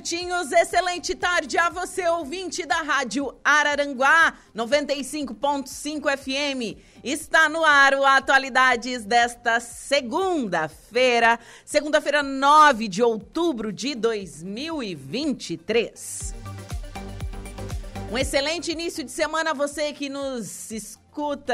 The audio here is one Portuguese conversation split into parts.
Minutinhos. Excelente tarde a você, ouvinte da Rádio Araranguá, 95.5 FM. Está no ar o Atualidades desta segunda-feira, segunda-feira, 9 de outubro de 2023. Um excelente início de semana a você que nos escuta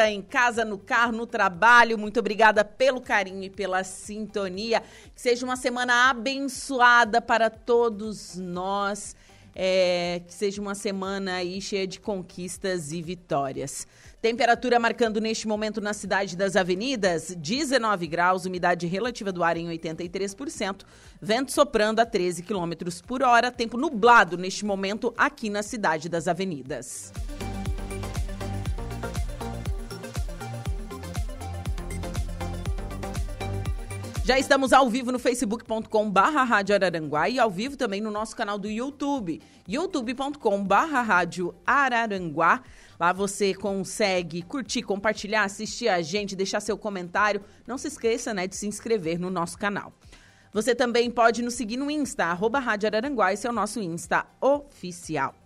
em casa, no carro, no trabalho. Muito obrigada pelo carinho e pela sintonia. Que seja uma semana abençoada para todos nós. É, que seja uma semana aí cheia de conquistas e vitórias. Temperatura marcando neste momento na cidade das avenidas, 19 graus, umidade relativa do ar em 83%, vento soprando a 13 quilômetros por hora, tempo nublado neste momento aqui na cidade das avenidas. Já estamos ao vivo no facebook.com barra Rádio Araranguá e ao vivo também no nosso canal do YouTube, youtube.com barra Rádio Araranguá. Lá você consegue curtir, compartilhar, assistir a gente, deixar seu comentário. Não se esqueça né, de se inscrever no nosso canal. Você também pode nos seguir no Insta, arroba Rádio Araranguá, esse é o nosso Insta oficial.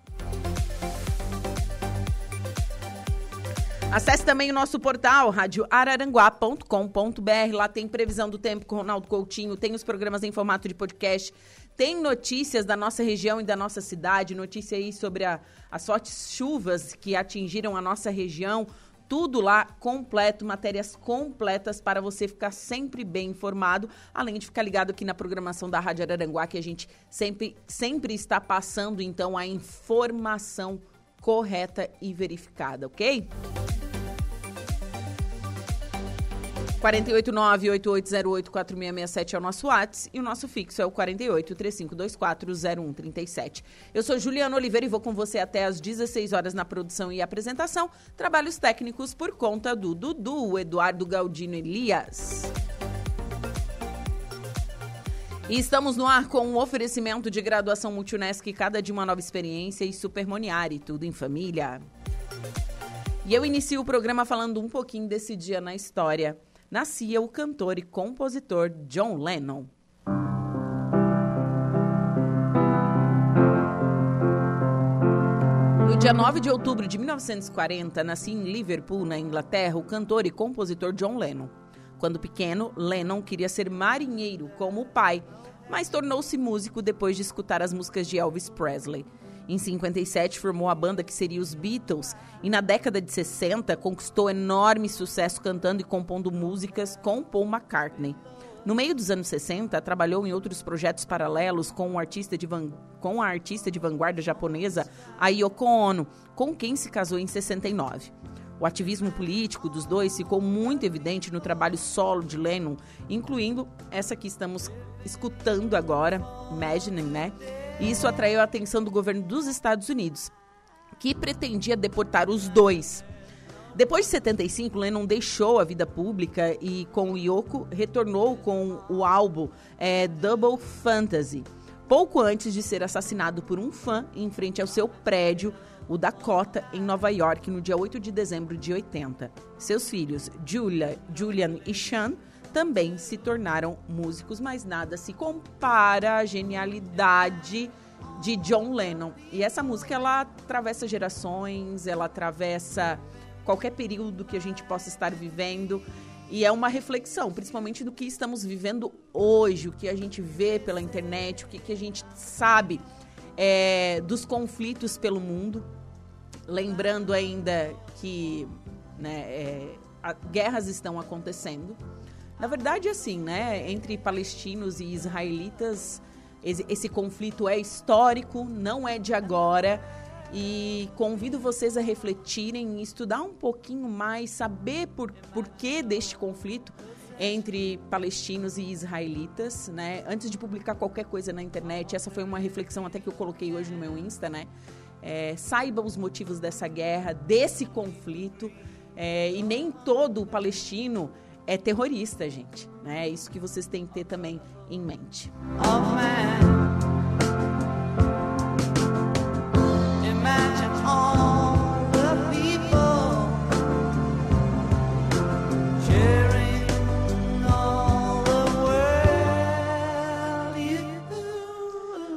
Acesse também o nosso portal radioararanguá.com.br. Lá tem previsão do tempo com Ronaldo Coutinho, tem os programas em formato de podcast, tem notícias da nossa região e da nossa cidade, notícia aí sobre a, as fortes chuvas que atingiram a nossa região. Tudo lá completo, matérias completas para você ficar sempre bem informado, além de ficar ligado aqui na programação da Rádio Araranguá, que a gente sempre, sempre está passando então a informação correta e verificada, ok? 489-8808-4667 é o nosso WhatsApp e o nosso fixo é o 48-3524-0137. Eu sou Juliana Oliveira e vou com você até às 16 horas na produção e apresentação. Trabalhos técnicos por conta do Dudu, Eduardo Galdino Elias. E estamos no ar com um oferecimento de graduação Multunesc, cada de uma nova experiência e Supermoniari, tudo em família. E eu inicio o programa falando um pouquinho desse dia na história nascia o cantor e compositor John Lennon. No dia 9 de outubro de 1940, nascia em Liverpool, na Inglaterra, o cantor e compositor John Lennon. Quando pequeno, Lennon queria ser marinheiro, como o pai, mas tornou-se músico depois de escutar as músicas de Elvis Presley. Em 57, formou a banda que seria os Beatles e na década de 60 conquistou enorme sucesso cantando e compondo músicas com Paul McCartney. No meio dos anos 60, trabalhou em outros projetos paralelos com, um artista de van... com a artista de vanguarda japonesa a Yoko Ono, com quem se casou em 69. O ativismo político dos dois ficou muito evidente no trabalho solo de Lennon, incluindo essa que estamos escutando agora, Imagining, né? E isso atraiu a atenção do governo dos Estados Unidos, que pretendia deportar os dois. Depois de 75, Lennon deixou a vida pública e, com o Yoko, retornou com o álbum é, Double Fantasy, pouco antes de ser assassinado por um fã em frente ao seu prédio, o Dakota, em Nova York, no dia 8 de dezembro de 80. Seus filhos, Julia, Julian e Sean, também se tornaram músicos, mas nada se compara à genialidade de John Lennon. E essa música ela atravessa gerações, ela atravessa qualquer período que a gente possa estar vivendo. E é uma reflexão, principalmente do que estamos vivendo hoje, o que a gente vê pela internet, o que, que a gente sabe é, dos conflitos pelo mundo. Lembrando ainda que né, é, a, guerras estão acontecendo. Na verdade, assim, né? Entre palestinos e israelitas Esse, esse conflito é histórico, não é de agora. E convido vocês a refletirem, estudar um pouquinho mais, saber por, por que deste conflito entre palestinos e israelitas, né? Antes de publicar qualquer coisa na internet, essa foi uma reflexão até que eu coloquei hoje no meu Insta, né? É, saiba os motivos dessa guerra, desse conflito, é, e nem todo palestino é terrorista, gente. Né? É isso que vocês têm que ter também em mente. Oh,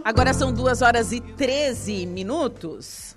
Agora são 2 horas e 13 minutos.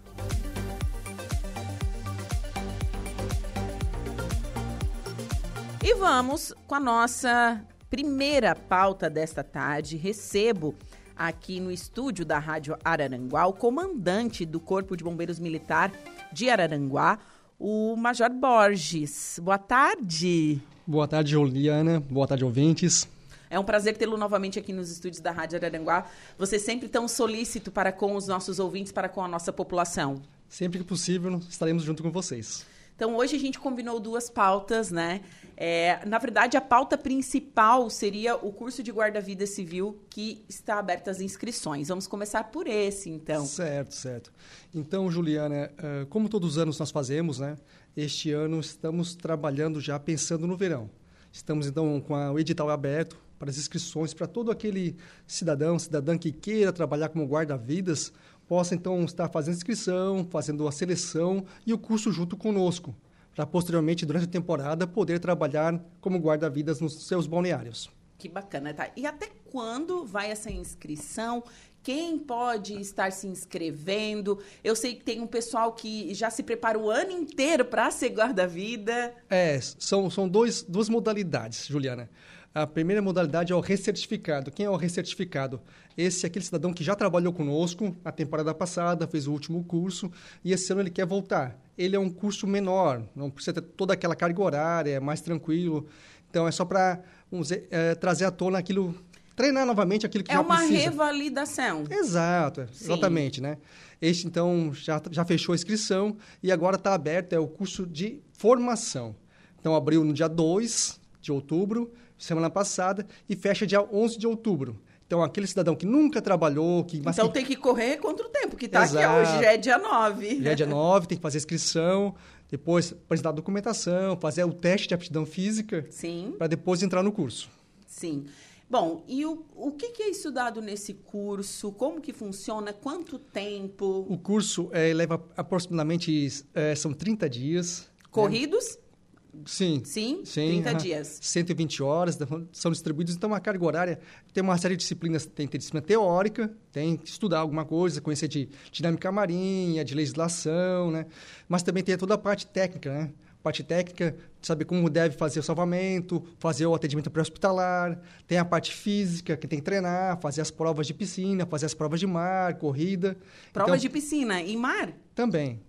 E vamos com a nossa primeira pauta desta tarde. Recebo aqui no estúdio da Rádio Araranguá o comandante do Corpo de Bombeiros Militar de Araranguá, o Major Borges. Boa tarde. Boa tarde, Juliana. Boa tarde, ouvintes. É um prazer tê-lo novamente aqui nos estúdios da Rádio Araranguá. Você sempre tão solícito para com os nossos ouvintes, para com a nossa população. Sempre que possível, estaremos junto com vocês. Então, hoje a gente combinou duas pautas, né? É, na verdade, a pauta principal seria o curso de guarda-vida civil que está aberto às inscrições. Vamos começar por esse, então. Certo, certo. Então, Juliana, eh, como todos os anos nós fazemos, né? Este ano estamos trabalhando já pensando no verão. Estamos, então, com o edital aberto para as inscrições, para todo aquele cidadão, cidadã que queira trabalhar como guarda-vidas, possa então estar fazendo inscrição, fazendo a seleção e o curso junto conosco, para posteriormente, durante a temporada, poder trabalhar como guarda-vidas nos seus balneários. Que bacana, tá? E até quando vai essa inscrição? Quem pode estar se inscrevendo? Eu sei que tem um pessoal que já se prepara o ano inteiro para ser guarda-vida. É, são, são dois, duas modalidades, Juliana. A primeira modalidade é o recertificado. Quem é o recertificado? Esse é aquele cidadão que já trabalhou conosco na temporada passada, fez o último curso e esse ano ele quer voltar. Ele é um curso menor, não precisa ter toda aquela carga horária, é mais tranquilo. Então é só para é, trazer à tona aquilo, treinar novamente aquilo que é já precisa. É uma revalidação. Exato, Sim. exatamente, né? Este então já, já fechou a inscrição e agora está aberto é o curso de formação. Então abriu no dia 2 de outubro semana passada, e fecha dia 11 de outubro. Então, aquele cidadão que nunca trabalhou... Que, então, que... tem que correr contra o tempo, que está aqui hoje, já é dia 9. Já é dia 9, tem que fazer inscrição, depois apresentar a documentação, fazer o teste de aptidão física. Sim. Para depois entrar no curso. Sim. Bom, e o, o que, que, é estudado nesse curso? Como que funciona? Quanto tempo? O curso é, leva aproximadamente, é, são 30 dias. Né? Corridos? Né? Sim. Sim? Sim 30 dias. 120 horas são distribuídos, então a carga horária tem uma série de disciplinas, tem ter disciplina teórica, tem que estudar alguma coisa, conhecer de dinâmica marinha, de legislação, né? Mas também tem toda a parte técnica, né? Parte técnica, saber como deve fazer o salvamento, fazer o atendimento pré-hospitalar, tem a parte física, que tem que treinar, fazer as provas de piscina, fazer as provas de mar, corrida. Provas então, de piscina e mar? Também.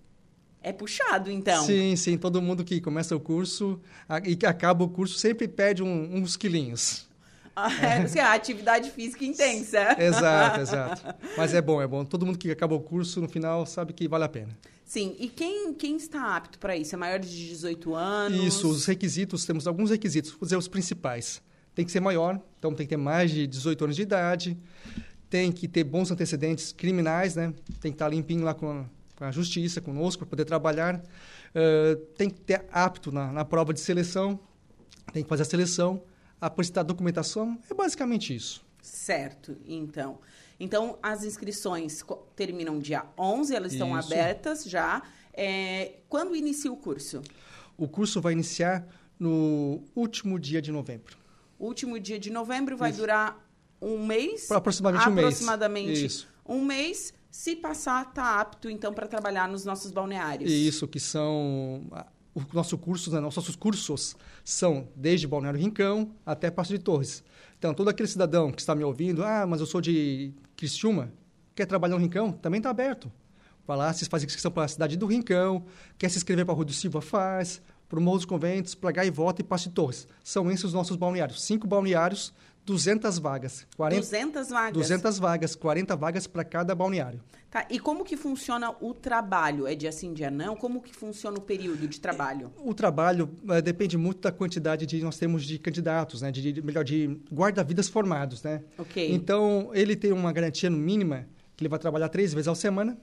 É puxado, então. Sim, sim. Todo mundo que começa o curso e que acaba o curso sempre perde um, uns quilinhos. Ah, é, a atividade física intensa. exato, exato. Mas é bom, é bom. Todo mundo que acaba o curso, no final, sabe que vale a pena. Sim. E quem, quem está apto para isso? É maior de 18 anos? Isso. Os requisitos, temos alguns requisitos. Vou dizer os principais. Tem que ser maior, então tem que ter mais de 18 anos de idade. Tem que ter bons antecedentes criminais, né? Tem que estar limpinho lá com com a justiça, conosco, para poder trabalhar. Uh, tem que ter apto na, na, prova de seleção, tem que fazer a seleção, apresentar a documentação, é basicamente isso. Certo, então. Então, as inscrições terminam dia 11, elas estão isso. abertas já. É, quando inicia o curso? O curso vai iniciar no último dia de novembro. último dia de novembro vai isso. durar um mês? Por aproximadamente um mês. Aproximadamente Isso. um mês. Se passar, está apto, então, para trabalhar nos nossos balneários. Isso, que são... O nosso curso, né, nossos cursos são desde Balneário Rincão até Passo de Torres. Então, todo aquele cidadão que está me ouvindo, ah, mas eu sou de Criciúma, quer trabalhar no Rincão? Também está aberto. Vai lá, se faz inscrição para a cidade do Rincão, quer se inscrever para a Rua do Silva, faz. para o Morro dos Conventos, para Gaivota e Passo de Torres. São esses os nossos balneários. Cinco balneários, 200 vagas. 40, 200 vagas? 200 vagas, 40 vagas para cada balneário. Tá, e como que funciona o trabalho? É dia sim, dia não? Como que funciona o período de trabalho? O trabalho é, depende muito da quantidade de nós temos de candidatos, né? De, de melhor, de guarda-vidas formados, né? Ok. Então, ele tem uma garantia mínima que ele vai trabalhar três vezes ao semana,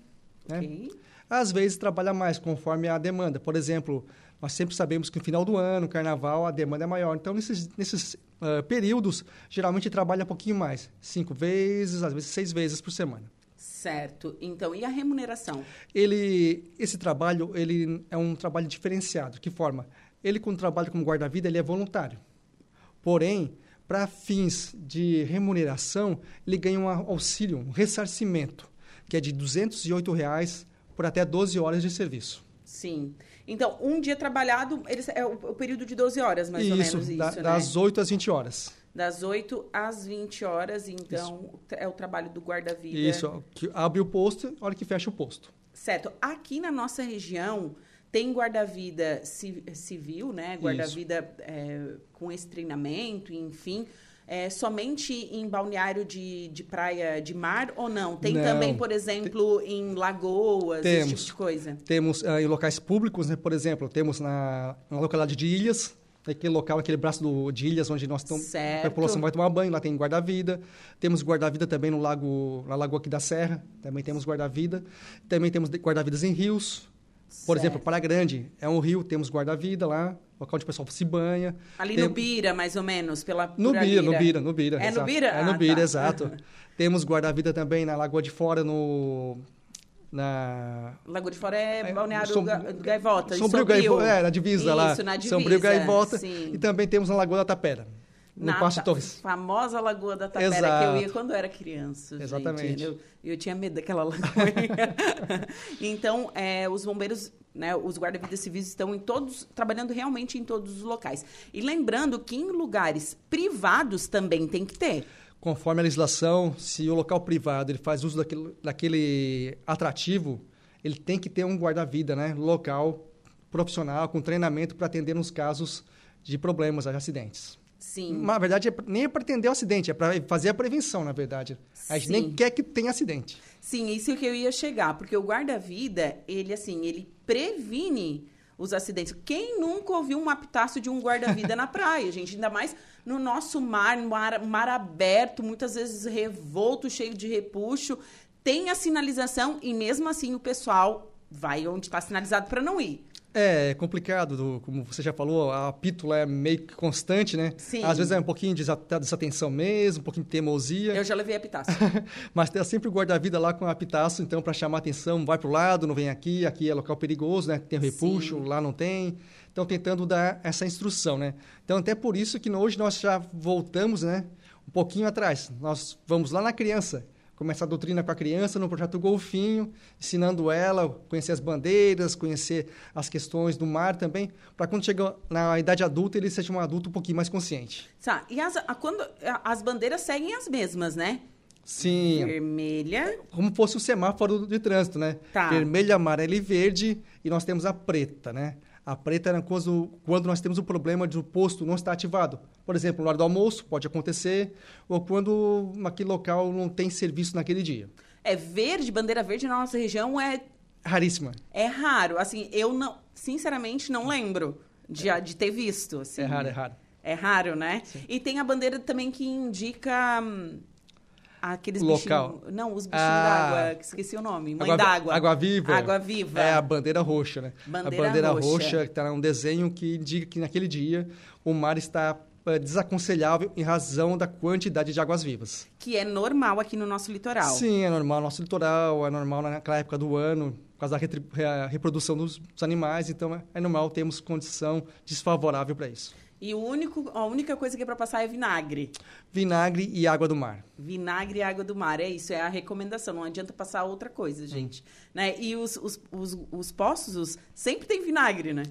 né? Ok. Às vezes trabalha mais, conforme a demanda. Por exemplo, nós sempre sabemos que no final do ano, carnaval, a demanda é maior. Então, nesses, nesses uh, períodos, geralmente trabalha um pouquinho mais. Cinco vezes, às vezes seis vezes por semana. Certo. Então, e a remuneração? Ele, esse trabalho, ele é um trabalho diferenciado. Que forma? Ele, quando trabalha como guarda-vida, ele é voluntário. Porém, para fins de remuneração, ele ganha um auxílio, um ressarcimento, que é de 208 reais por até 12 horas de serviço. Sim. Então, um dia trabalhado eles, é o, o, período de 12 horas, mais isso, ou menos isso, da, né? Das 8 às 20 horas. Das 8 às 20 horas, então, isso. é o trabalho do guarda-vida. Isso, que abre o posto, hora que fecha o posto. Certo. Aqui na nossa região, tem guarda-vida civil, né? Guarda-vida é, com esse treinamento, enfim é, somente em balneário de, de praia de mar ou não? Tem não, também, por exemplo, tem, em lagoas, temos, esse tipo de coisa? Temos uh, em locais públicos, né, por exemplo, temos na, na localidade de Ilhas, aquele local, aquele braço do, de Ilhas, onde nós estamos, a população vai tomar banho, lá tem guarda-vida. Temos guarda-vida também no lago, na lagoa aqui da Serra, também temos guarda-vida. Também temos guarda-vidas em rios, por certo. exemplo, Praia Grande é um rio, temos guarda-vida lá, local onde o pessoal se banha. Ali Tem... no Bira, mais ou menos, pela No Bira, no Bira, no Bira. É exato. no Bira? É no ah, Bira, tá. exato. Temos guarda-vida também na Lagoa de Fora, no... Na... Lagoa de Fora é, é balneário Som... Gaivota. Sombrio, Gaivota, é, na divisa Isso, lá. Isso, na divisa. Sombrio Gaivota. Sim. E tambtambém temos na Lagoa da Tapera. No na Passo Torres. famosa Lagoa da Tapera, Exato. que eu ia quando eu era criança. Exatamente. Gente. Eu, eu tinha medo daquela lagoa. então, é, os bombeiros né, os guarda-vidas civis estão em todos, trabalhando realmente em todos os locais. E lembrando que em lugares privados também tem que ter. Conforme a legislação, se o local privado ele faz uso daquele, daquele atrativo, ele tem que ter um guarda-vida né, local, profissional, com treinamento para atender nos casos de problemas, de acidentes. Sim. Na verdade, é, nem é para atender o acidente, é para fazer a prevenção, na verdade. A gente Sim. nem quer que tenha acidente. Sim, isso que eu ia chegar, porque o guarda-vida, ele assim, ele previne os acidentes. Quem nunca ouviu um apitaço de um guarda-vida na praia, gente? Ainda mais no nosso mar, mar, mar aberto, muitas vezes revolto, cheio de repuxo. Tem a sinalização e mesmo assim o pessoal vai onde está sinalizado para não ir. É complicado, do, como você já falou, a pítula é meio que constante, né? Sim. Às vezes é um pouquinho de desatenção mesmo, um pouquinho de teimosia. Eu já levei a pitaço. Mas tem sempre o guarda-vida lá com a pitaço, então, para chamar atenção, vai para o lado, não vem aqui, aqui é local perigoso, né? Tem repuxo, Sim. lá não tem. Então, tentando dar essa instrução, né? Então, até por isso que hoje nós já voltamos, né? Um pouquinho atrás. Nós vamos lá na criança começar a doutrina com a criança no projeto Golfinho, ensinando ela a conhecer as bandeiras, conhecer as questões do mar também, para quando chega na idade adulta ele seja um adulto um pouquinho mais consciente. Tá, e as, a, quando, as bandeiras seguem as mesmas, né? Sim. Vermelha. Como fosse o semáforo de trânsito, né? Tá. Vermelho, amarelo e verde, e nós temos a preta, né? A preta é quando, quando nós temos o problema de o posto não estar ativado. Por exemplo, na hora do almoço, pode acontecer, ou quando aquele local não tem serviço naquele dia. É verde, bandeira verde na nossa região é... Raríssima. É raro. Assim, eu não, sinceramente não lembro de, é. de ter visto. Assim. É raro, é raro. É raro, né? Sim. E tem a bandeira também que indica... Hum, Aqueles local. Bichinho, não, os bichinhos ah, d'água, esqueci o nome. Mãe d'água. Água viva. Água viva. É a bandeira roxa, né? Bandeira a bandeira roxa. roxa está um desenho que indica que naquele dia o mar está eh, desaconselhável em razão da quantidade de águas vivas. Que é normal aqui no nosso litoral. Sim, é normal no nosso litoral, é normal naquela época do ano, por causa da reprodução dos animais, então é normal termos condição desfavorável para isso. E o único, a única coisa que é para passar é vinagre. Vinagre e água do mar. Vinagre e água do mar, é isso, é a recomendação. Não adianta passar outra coisa, gente. Hum. Né? E os, os, os, os poços sempre tem vinagre, né?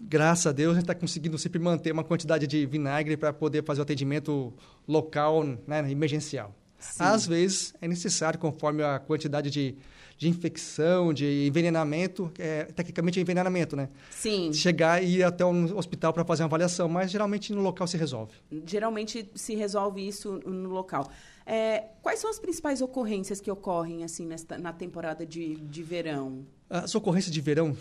Graças a Deus, a gente está conseguindo sempre manter uma quantidade de vinagre para poder fazer o atendimento local, né, emergencial. Sim. Às vezes é necessário, conforme a quantidade de, de infecção, de envenenamento, é, tecnicamente é envenenamento, né? Sim. Chegar e ir até um hospital para fazer uma avaliação, mas geralmente no local se resolve. Geralmente se resolve isso no local. É, quais são as principais ocorrências que ocorrem assim nesta, na temporada de, de verão? As ocorrências de verão,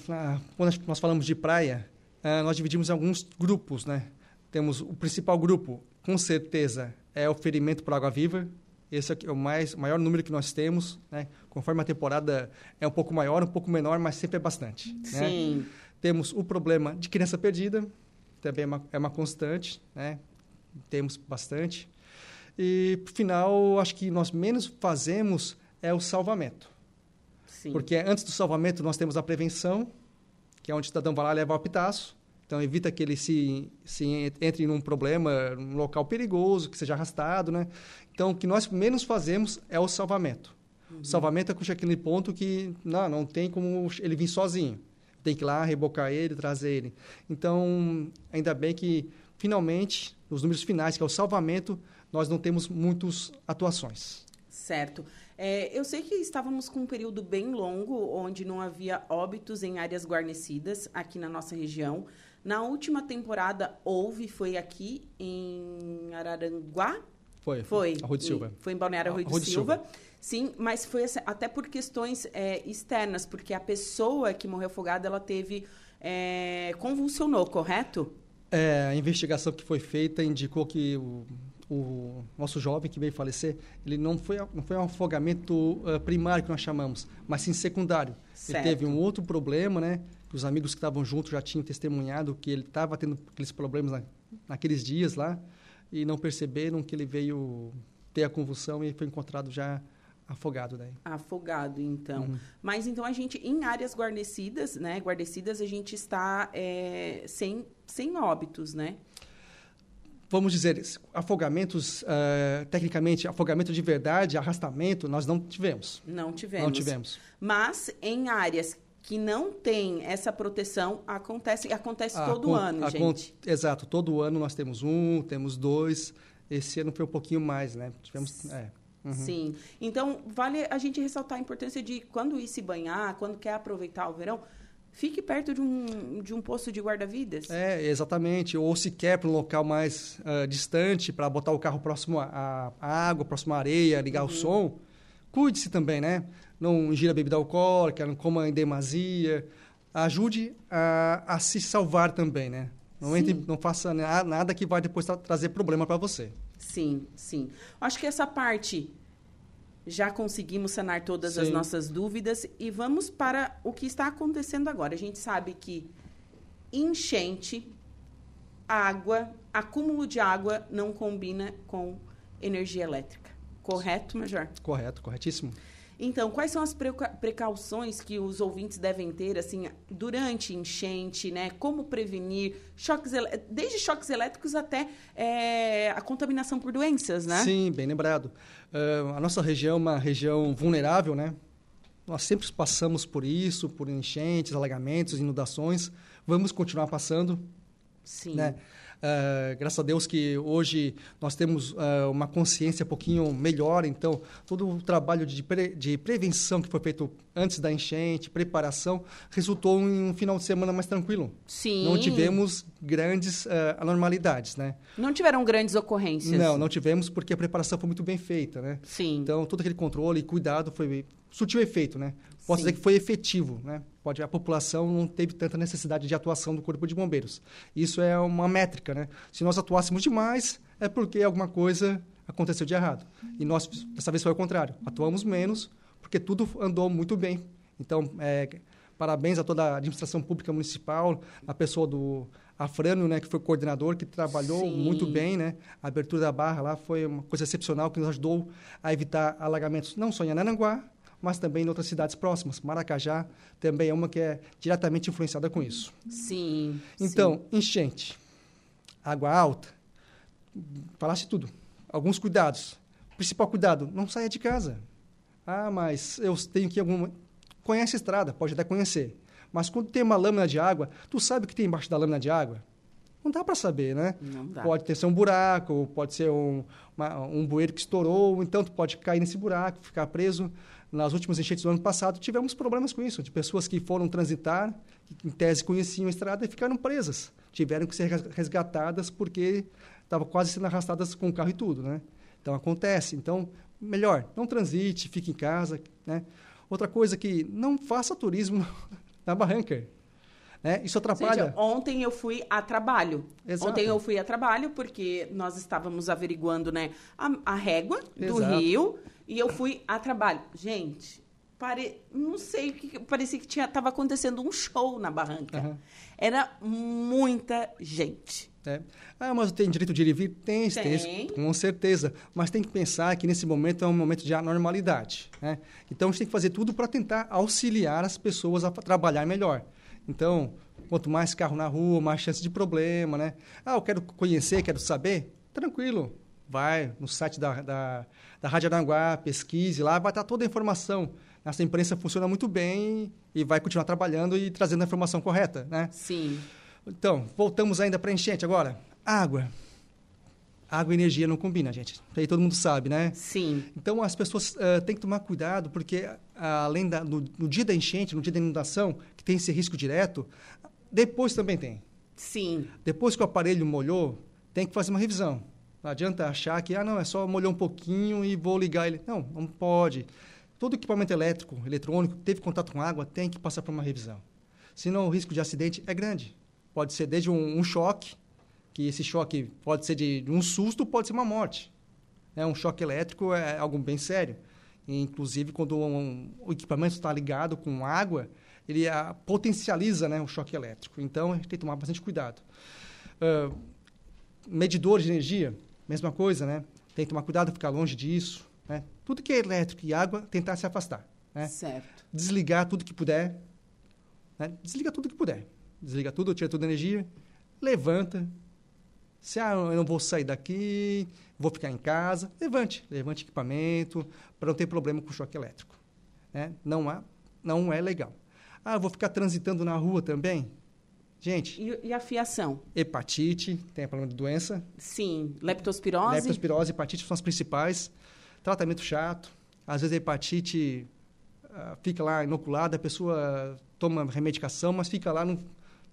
quando nós falamos de praia, é, nós dividimos em alguns grupos, né? Temos o principal grupo, com certeza, é o ferimento por água-viva. Esse é o mais, maior número que nós temos, né? Conforme a temporada é um pouco maior, um pouco menor, mas sempre é bastante. Né? Sim. Né? Temos o problema de criança perdida, também é uma, é uma constante, né? Temos bastante. E, por final, acho que nós menos fazemos é o salvamento. Sim. Porque antes do salvamento nós temos a prevenção, que é onde o cidadão vai lá e leva o pitaço. Então, evita que ele se, se entre num problema, num local perigoso, que seja arrastado, né? Então, o que nós menos fazemos é o salvamento. Uhum. O salvamento é com aquele ponto que não, não tem como ele vir sozinho. Tem que ir lá, rebocar ele, trazer ele. Então, ainda bem que, finalmente, nos números finais, que é o salvamento, nós não temos muitas atuações. Certo. É, eu sei que estávamos com um período bem longo, onde não havia óbitos em áreas guarnecidas aqui na nossa região. Na última temporada houve, foi aqui em Araranguá? Foi. Foi. Arroio de Silva. Foi em Balneário Arroio, de, Silva. Silva. Sim, mas foi até por questões é, externas, porque a pessoa que morreu afogada, ela teve... É, convulsionou, correto? É, a investigação que foi feita indicou que o o nosso jovem que veio falecer, ele não foi, não foi um afogamento uh, primário que nós chamamos, mas sim secundário. Certo. Ele teve um outro problema, né? Os amigos que estavam juntos já tinham testemunhado que ele estava tendo aqueles problemas na, naqueles dias lá e não perceberam que ele veio ter a convulsão e foi encontrado já afogado daí. Afogado, então. Uhum. Mas então a gente, em áreas guarnecidas, né? Guarnecidas, a gente está é, sem, sem óbitos, né? vamos dizer, afogamentos, uh, tecnicamente, afogamento de verdade, arrastamento, nós não tivemos. Não tivemos. Não tivemos. Mas em áreas que não tem essa proteção, acontece, acontece ah, todo ano, gente. Exato, todo ano nós temos um, temos dois. Esse ano foi um pouquinho mais, né? Tivemos... É. Uhum. Sim. Então, vale a gente ressaltar a importância de quando ir se banhar, quando quer aproveitar o verão, fique perto de um, de um posto de guarda-vidas. É, exatamente. Ou se quer para um local mais uh, distante, para botar o carro próximo à, água, próximo à areia, ligar uhum. o som, cuide-se também, né? Não ingira bebida alcoólica, não coma em demasia. Ajude a, a se salvar também, né? Não, entre, não faça nada que vai depois tra trazer problema para você. Sim, sim. Acho que essa parte já conseguimos sanar todas Sim. as nossas dúvidas e vamos para o que está acontecendo agora. A gente sabe que enchente, água, acúmulo de água não combina com energia elétrica. Correto, Major? Correto, corretíssimo. Então, quais são as precauções que os ouvintes devem ter, assim, durante enchente, né? Como prevenir choques, desde choques elétricos até é, a contaminação por doenças, né? Sim, bem lembrado. Uh, a nossa região é uma região vulnerável, né? Nós sempre passamos por isso, por enchentes, alagamentos, inundações. Vamos continuar passando. Sim. Né? Uh, graças a Deus que hoje nós temos uh, uma consciência um pouquinho melhor, então todo o trabalho de, pre, de prevenção que foi feito antes da enchente, preparação, resultou em um final de semana mais tranquilo. Sim. Não tivemos grandes uh, anormalidades, né? Não tiveram grandes ocorrências? Não, não tivemos porque a preparação foi muito bem feita, né? Sim. Então todo aquele controle e cuidado foi surtiu efeito, né? Posso Sim. dizer que foi efetivo, né? Pode a população não teve tanta necessidade de atuação do corpo de bombeiros. Isso é uma métrica, né? Se nós atuássemos demais, é porque alguma coisa aconteceu de errado. E nós dessa vez foi o contrário. Atuamos menos porque tudo andou muito bem. Então, é, parabéns a toda a administração pública municipal, a pessoa do Afrânio, né, que foi coordenador, que trabalhou Sim. muito bem, né? A abertura da barra lá foi uma coisa excepcional que nos ajudou a evitar alagamentos não só em Ananguá, mas também em outras cidades próximas. Maracajá também é uma que é diretamente influenciada com isso. Sim. Então, sim. enchente, água alta, falasse tudo. Alguns cuidados. Principal cuidado, não saia de casa. Ah, mas eu tenho que alguma... Conhece a estrada, pode até conhecer. Mas quando tem uma lâmina de água, tu sabe o que tem embaixo da lâmina de água? Não dá para saber, né? Não dá. Pode ter ser um buraco, pode ser um, uma, um bueiro que estourou, então tu pode cair nesse buraco, ficar preso. Nas últimas enchentes do ano passado, tivemos problemas com isso, de pessoas que foram transitar, que em tese conheciam a estrada e ficaram presas. Tiveram que ser resgatadas porque estavam quase sendo arrastadas com o carro e tudo, né? Então, acontece. Então, melhor, não transite, fique em casa, né? Outra coisa que não faça turismo na barranca. Né? Isso atrapalha. Seja, ontem eu fui a trabalho. Exato. Ontem eu fui a trabalho porque nós estávamos averiguando né, a, a régua do Exato. rio e eu fui a trabalho. Gente, pare... não sei o que parecia que tinha estava acontecendo um show na barranca. Uhum. Era muita gente. É. Ah, mas tem direito de ir e vir? Tem, tem, Tem. com certeza. Mas tem que pensar que nesse momento é um momento de anormalidade. Né? Então, a gente tem que fazer tudo para tentar auxiliar as pessoas a trabalhar melhor. Então, quanto mais carro na rua, mais chance de problema, né? Ah, eu quero conhecer, quero saber? Tranquilo. Vai no site da, da, da Rádio Aranguá, pesquise lá, vai estar toda a informação. Essa imprensa funciona muito bem e vai continuar trabalhando e trazendo a informação correta, né? Sim. Então, voltamos ainda para enchente agora. Água. Água e energia não combina, gente. Aí todo mundo sabe, né? Sim. Então, as pessoas uh, têm que tomar cuidado, porque ah, além da, no, no, dia da enchente, no dia da inundação, que tem esse risco direto, depois também tem. Sim. Depois que o aparelho molhou, tem que fazer uma revisão. Não adianta achar que, ah, não, é só molhou um pouquinho e vou ligar ele. Não, não pode. Todo equipamento elétrico, eletrônico, que teve contato com água, tem que passar por uma revisão. Senão, o risco de acidente é grande. Pode ser desde um, um choque, que esse choque pode ser de, de, um susto, pode ser uma morte. É, um choque elétrico é algo bem sério. Inclusive, quando um, o equipamento está ligado com água, ele a, potencializa né, o choque elétrico. Então, a gente tem que tomar bastante cuidado. Uh, medidor de energia, mesma coisa, né? Tem que tomar cuidado, ficar longe disso. Né? Tudo que é elétrico e água, tentar se afastar. Né? Certo. Desligar tudo que puder. Né? Desliga tudo que puder. Desliga tudo, tira toda a energia, levanta. Se ah, eu não vou sair daqui, vou ficar em casa, levante. Levante equipamento para não ter problema com choque elétrico. Né? Não, há, não é legal. Ah, vou ficar transitando na rua também? Gente. E, e, a fiação? Hepatite, tem problema de doença. Sim. Leptospirose? Leptospirose e hepatite são as principais. Tratamento chato. Às vezes a hepatite uh, fica lá inoculada, a pessoa toma remedicação, mas fica lá no,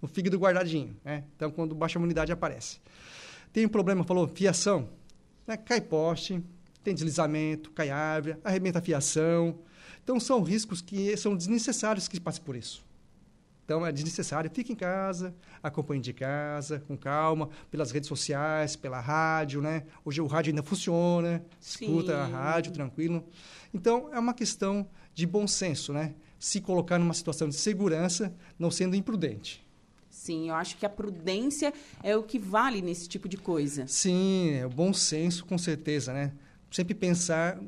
no fígado guardadinho. Né? Então, quando baixa a imunidade, aparece. Tem um problema, falou, fiação. Né? Cai poste, tem deslizamento, cai árvore, arrebenta a fiação. Então, são riscos que são desnecessários que passe por isso. Então, é desnecessário. Fique em casa, acompanhe de casa, com calma, pelas redes sociais, pela rádio, né? Hoje o rádio ainda funciona, Sim. escuta a rádio tranquilo. Então, é uma questão de bom senso, né? Se colocar numa situação de segurança, não sendo imprudente. Sim, eu acho que a prudência é o que vale nesse tipo de coisa. Sim, é o bom senso, com certeza, né? Sempre pensar,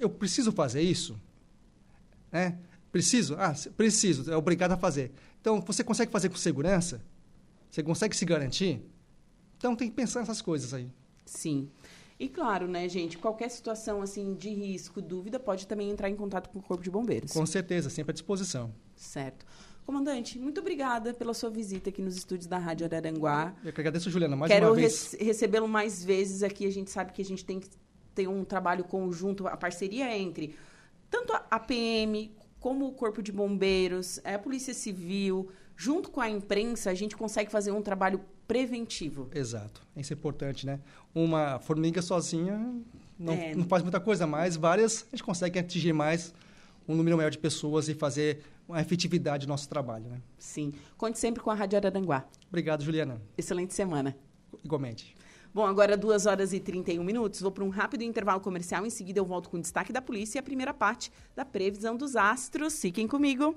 eu preciso fazer isso? Né? Preciso? Ah, preciso, é obrigado a fazer. Então, você consegue fazer com segurança? Você consegue se garantir? Então, tem que pensar nessas coisas aí. Sim. E claro, né, gente, qualquer situação assim de risco, dúvida, pode também entrar em contato com o Corpo de Bombeiros. Com certeza, sempre à disposição. Certo. Comandante, muito obrigada pela sua visita aqui nos estúdios da Rádio Araranguá. Eu que agradeço, Juliana, mais Quero uma vez. Quero recebê-lo mais vezes aqui. A gente sabe que a gente tem que ter um trabalho conjunto, a parceria entre tanto a PM como o Corpo de Bombeiros, a Polícia Civil, junto com a imprensa, a gente consegue fazer um trabalho preventivo. Exato. Isso é importante, né? Uma formiga sozinha não, é. não faz muita coisa, mas várias a gente consegue atingir mais um número maior de pessoas e fazer uma efetividade do nosso trabalho, né? Sim. Conte sempre com a Rádio Araranguá. Obrigado, Juliana. Excelente semana. Igualmente. Bom, agora 2 horas e 31 minutos. Vou para um rápido intervalo comercial. Em seguida, eu volto com o destaque da polícia e a primeira parte da previsão dos astros. Fiquem comigo.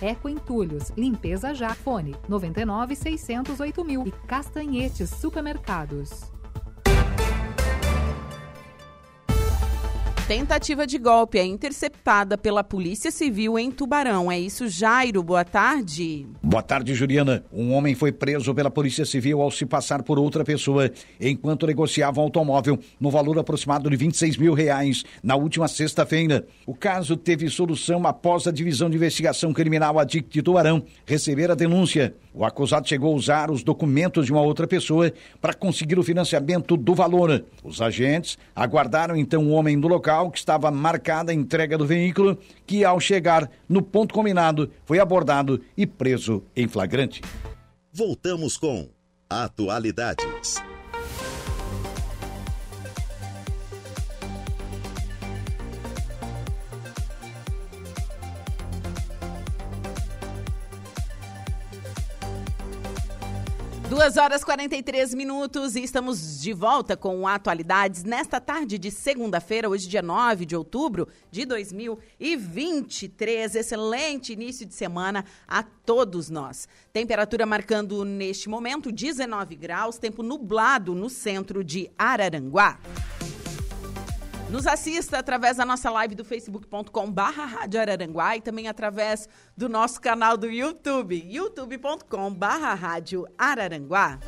Eco Entulhos, Limpeza Já, Fone 99 608 mil e Castanhetes Supermercados. Tentativa de golpe é interceptada pela Polícia Civil em Tubarão. É isso, Jairo. Boa tarde. Boa tarde, Juliana. Um homem foi preso pela Polícia Civil ao se passar por outra pessoa enquanto negociava um automóvel no valor aproximado de 26 mil reais na última sexta-feira. O caso teve solução após a Divisão de Investigação Criminal ADIC de Tubarão receber a denúncia. O acusado chegou a usar os documentos de uma outra pessoa para conseguir o financiamento do valor. Os agentes aguardaram então o homem do local que estava marcada a entrega do veículo, que ao chegar no ponto combinado foi abordado e preso em flagrante. Voltamos com Atualidades. 2 horas 43 minutos e estamos de volta com Atualidades nesta tarde de segunda-feira, hoje, dia 9 de outubro de 2023. Excelente início de semana a todos nós. Temperatura marcando neste momento 19 graus, tempo nublado no centro de Araranguá. Nos assista através da nossa live do facebook.com barra Rádio Araranguá e também através do nosso canal do YouTube, youtube.com barra Rádio Araranguá.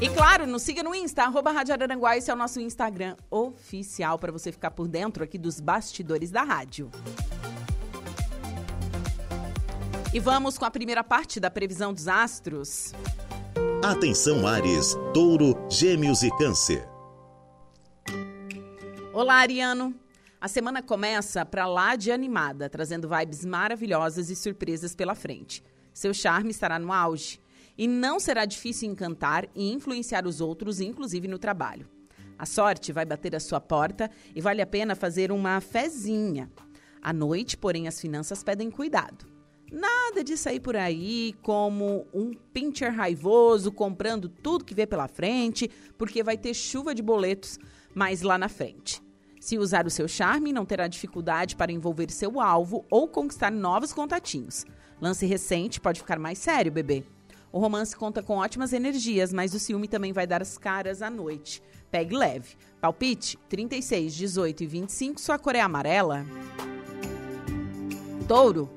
E claro, nos siga no Insta, arroba Rádio Araranguá, esse é o nosso Instagram oficial para você ficar por dentro aqui dos bastidores da rádio. E vamos com a primeira parte da previsão dos astros. Atenção Ares, Touro, Gêmeos e Câncer. Olá, Ariano. A semana começa para lá de animada, trazendo vibes maravilhosas e surpresas pela frente. Seu charme estará no auge e não será difícil encantar e influenciar os outros, inclusive no trabalho. A sorte vai bater a sua porta e vale a pena fazer uma fezinha. À noite, porém, as finanças pedem cuidado. Nada de sair por aí como um pincher raivoso, comprando tudo que vê pela frente, porque vai ter chuva de boletos mais lá na frente. Se usar o seu charme, não terá dificuldade para envolver seu alvo ou conquistar novos contatinhos. Lance recente pode ficar mais sério, bebê. O romance conta com ótimas energias, mas o ciúme também vai dar as caras à noite. Pegue leve. Palpite 36, 18 e 25, sua cor é amarela. Touro.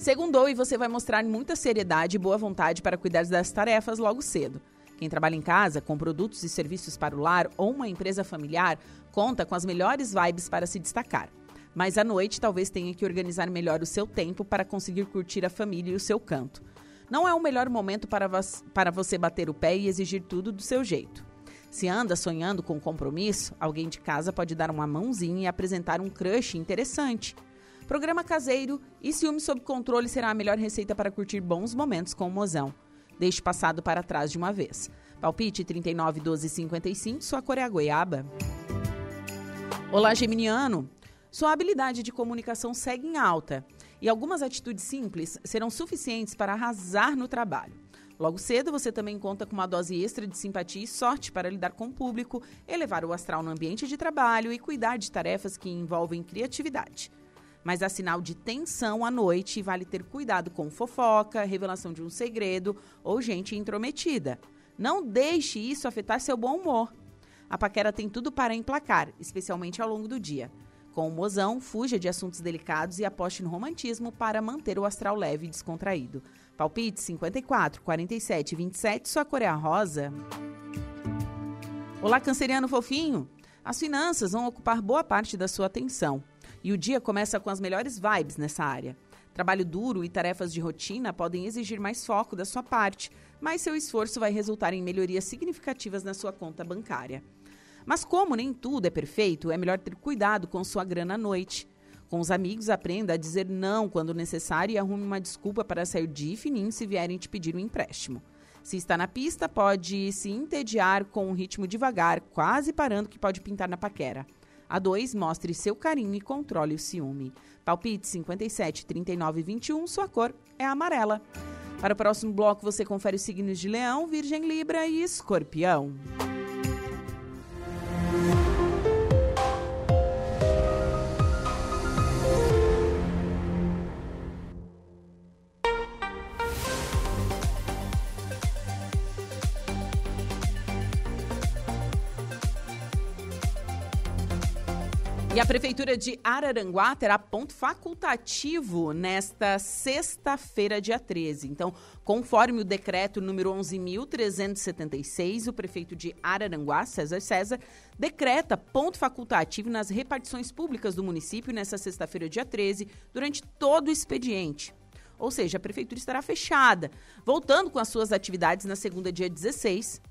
Segundou e você vai mostrar muita seriedade e boa vontade para cuidar das tarefas logo cedo. Quem trabalha em casa, com produtos e serviços para o lar ou uma empresa familiar, conta com as melhores vibes para se destacar. Mas à noite talvez tenha que organizar melhor o seu tempo para conseguir curtir a família e o seu canto. Não é o melhor momento para, para você bater o pé e exigir tudo do seu jeito. Se anda sonhando com compromisso, alguém de casa pode dar uma mãozinha e apresentar um crush interessante. Programa caseiro e ciúme sob controle será a melhor receita para curtir bons momentos com o mozão. Deixe passado para trás de uma vez. Palpite 39 12 55, sua cor é a goiaba. Olá, Geminiano. Sua habilidade de comunicação segue em alta e algumas atitudes simples serão suficientes para arrasar no trabalho. Logo cedo, você também conta com uma dose extra de simpatia e sorte para lidar com o público, elevar o astral no ambiente de trabalho e cuidar de tarefas que envolvem criatividade mas há sinal de tensão à noite e vale ter cuidado com fofoca, revelação de um segredo ou gente intrometida. Não deixe isso afetar seu bom humor. A paquera tem tudo para emplacar, especialmente ao longo do dia. Com o mozão, fuja de assuntos delicados e aposte no romantismo para manter o astral leve e descontraído. Palpite 54, 47 27, sua cor é a rosa. Olá, canceriano fofinho! As finanças vão ocupar boa parte da sua atenção. E o dia começa com as melhores vibes nessa área. Trabalho duro e tarefas de rotina podem exigir mais foco da sua parte, mas seu esforço vai resultar em melhorias significativas na sua conta bancária. Mas como nem tudo é perfeito, é melhor ter cuidado com sua grana à noite. Com os amigos, aprenda a dizer não quando necessário e arrume uma desculpa para sair de fininho se vierem te pedir um empréstimo. Se está na pista, pode se entediar com um ritmo devagar, quase parando que pode pintar na paquera. A 2, mostre seu carinho e controle o ciúme. Palpite 57, 39 e 21, sua cor é amarela. Para o próximo bloco, você confere os signos de Leão, Virgem, Libra e Escorpião. E a Prefeitura de Araranguá terá ponto facultativo nesta sexta-feira, dia 13. Então, conforme o decreto número 11.376, o prefeito de Araranguá, César César, decreta ponto facultativo nas repartições públicas do município nesta sexta-feira, dia 13, durante todo o expediente. ou seja, a prefeitura estará fechada, voltando com as suas atividades na segunda, dia 16.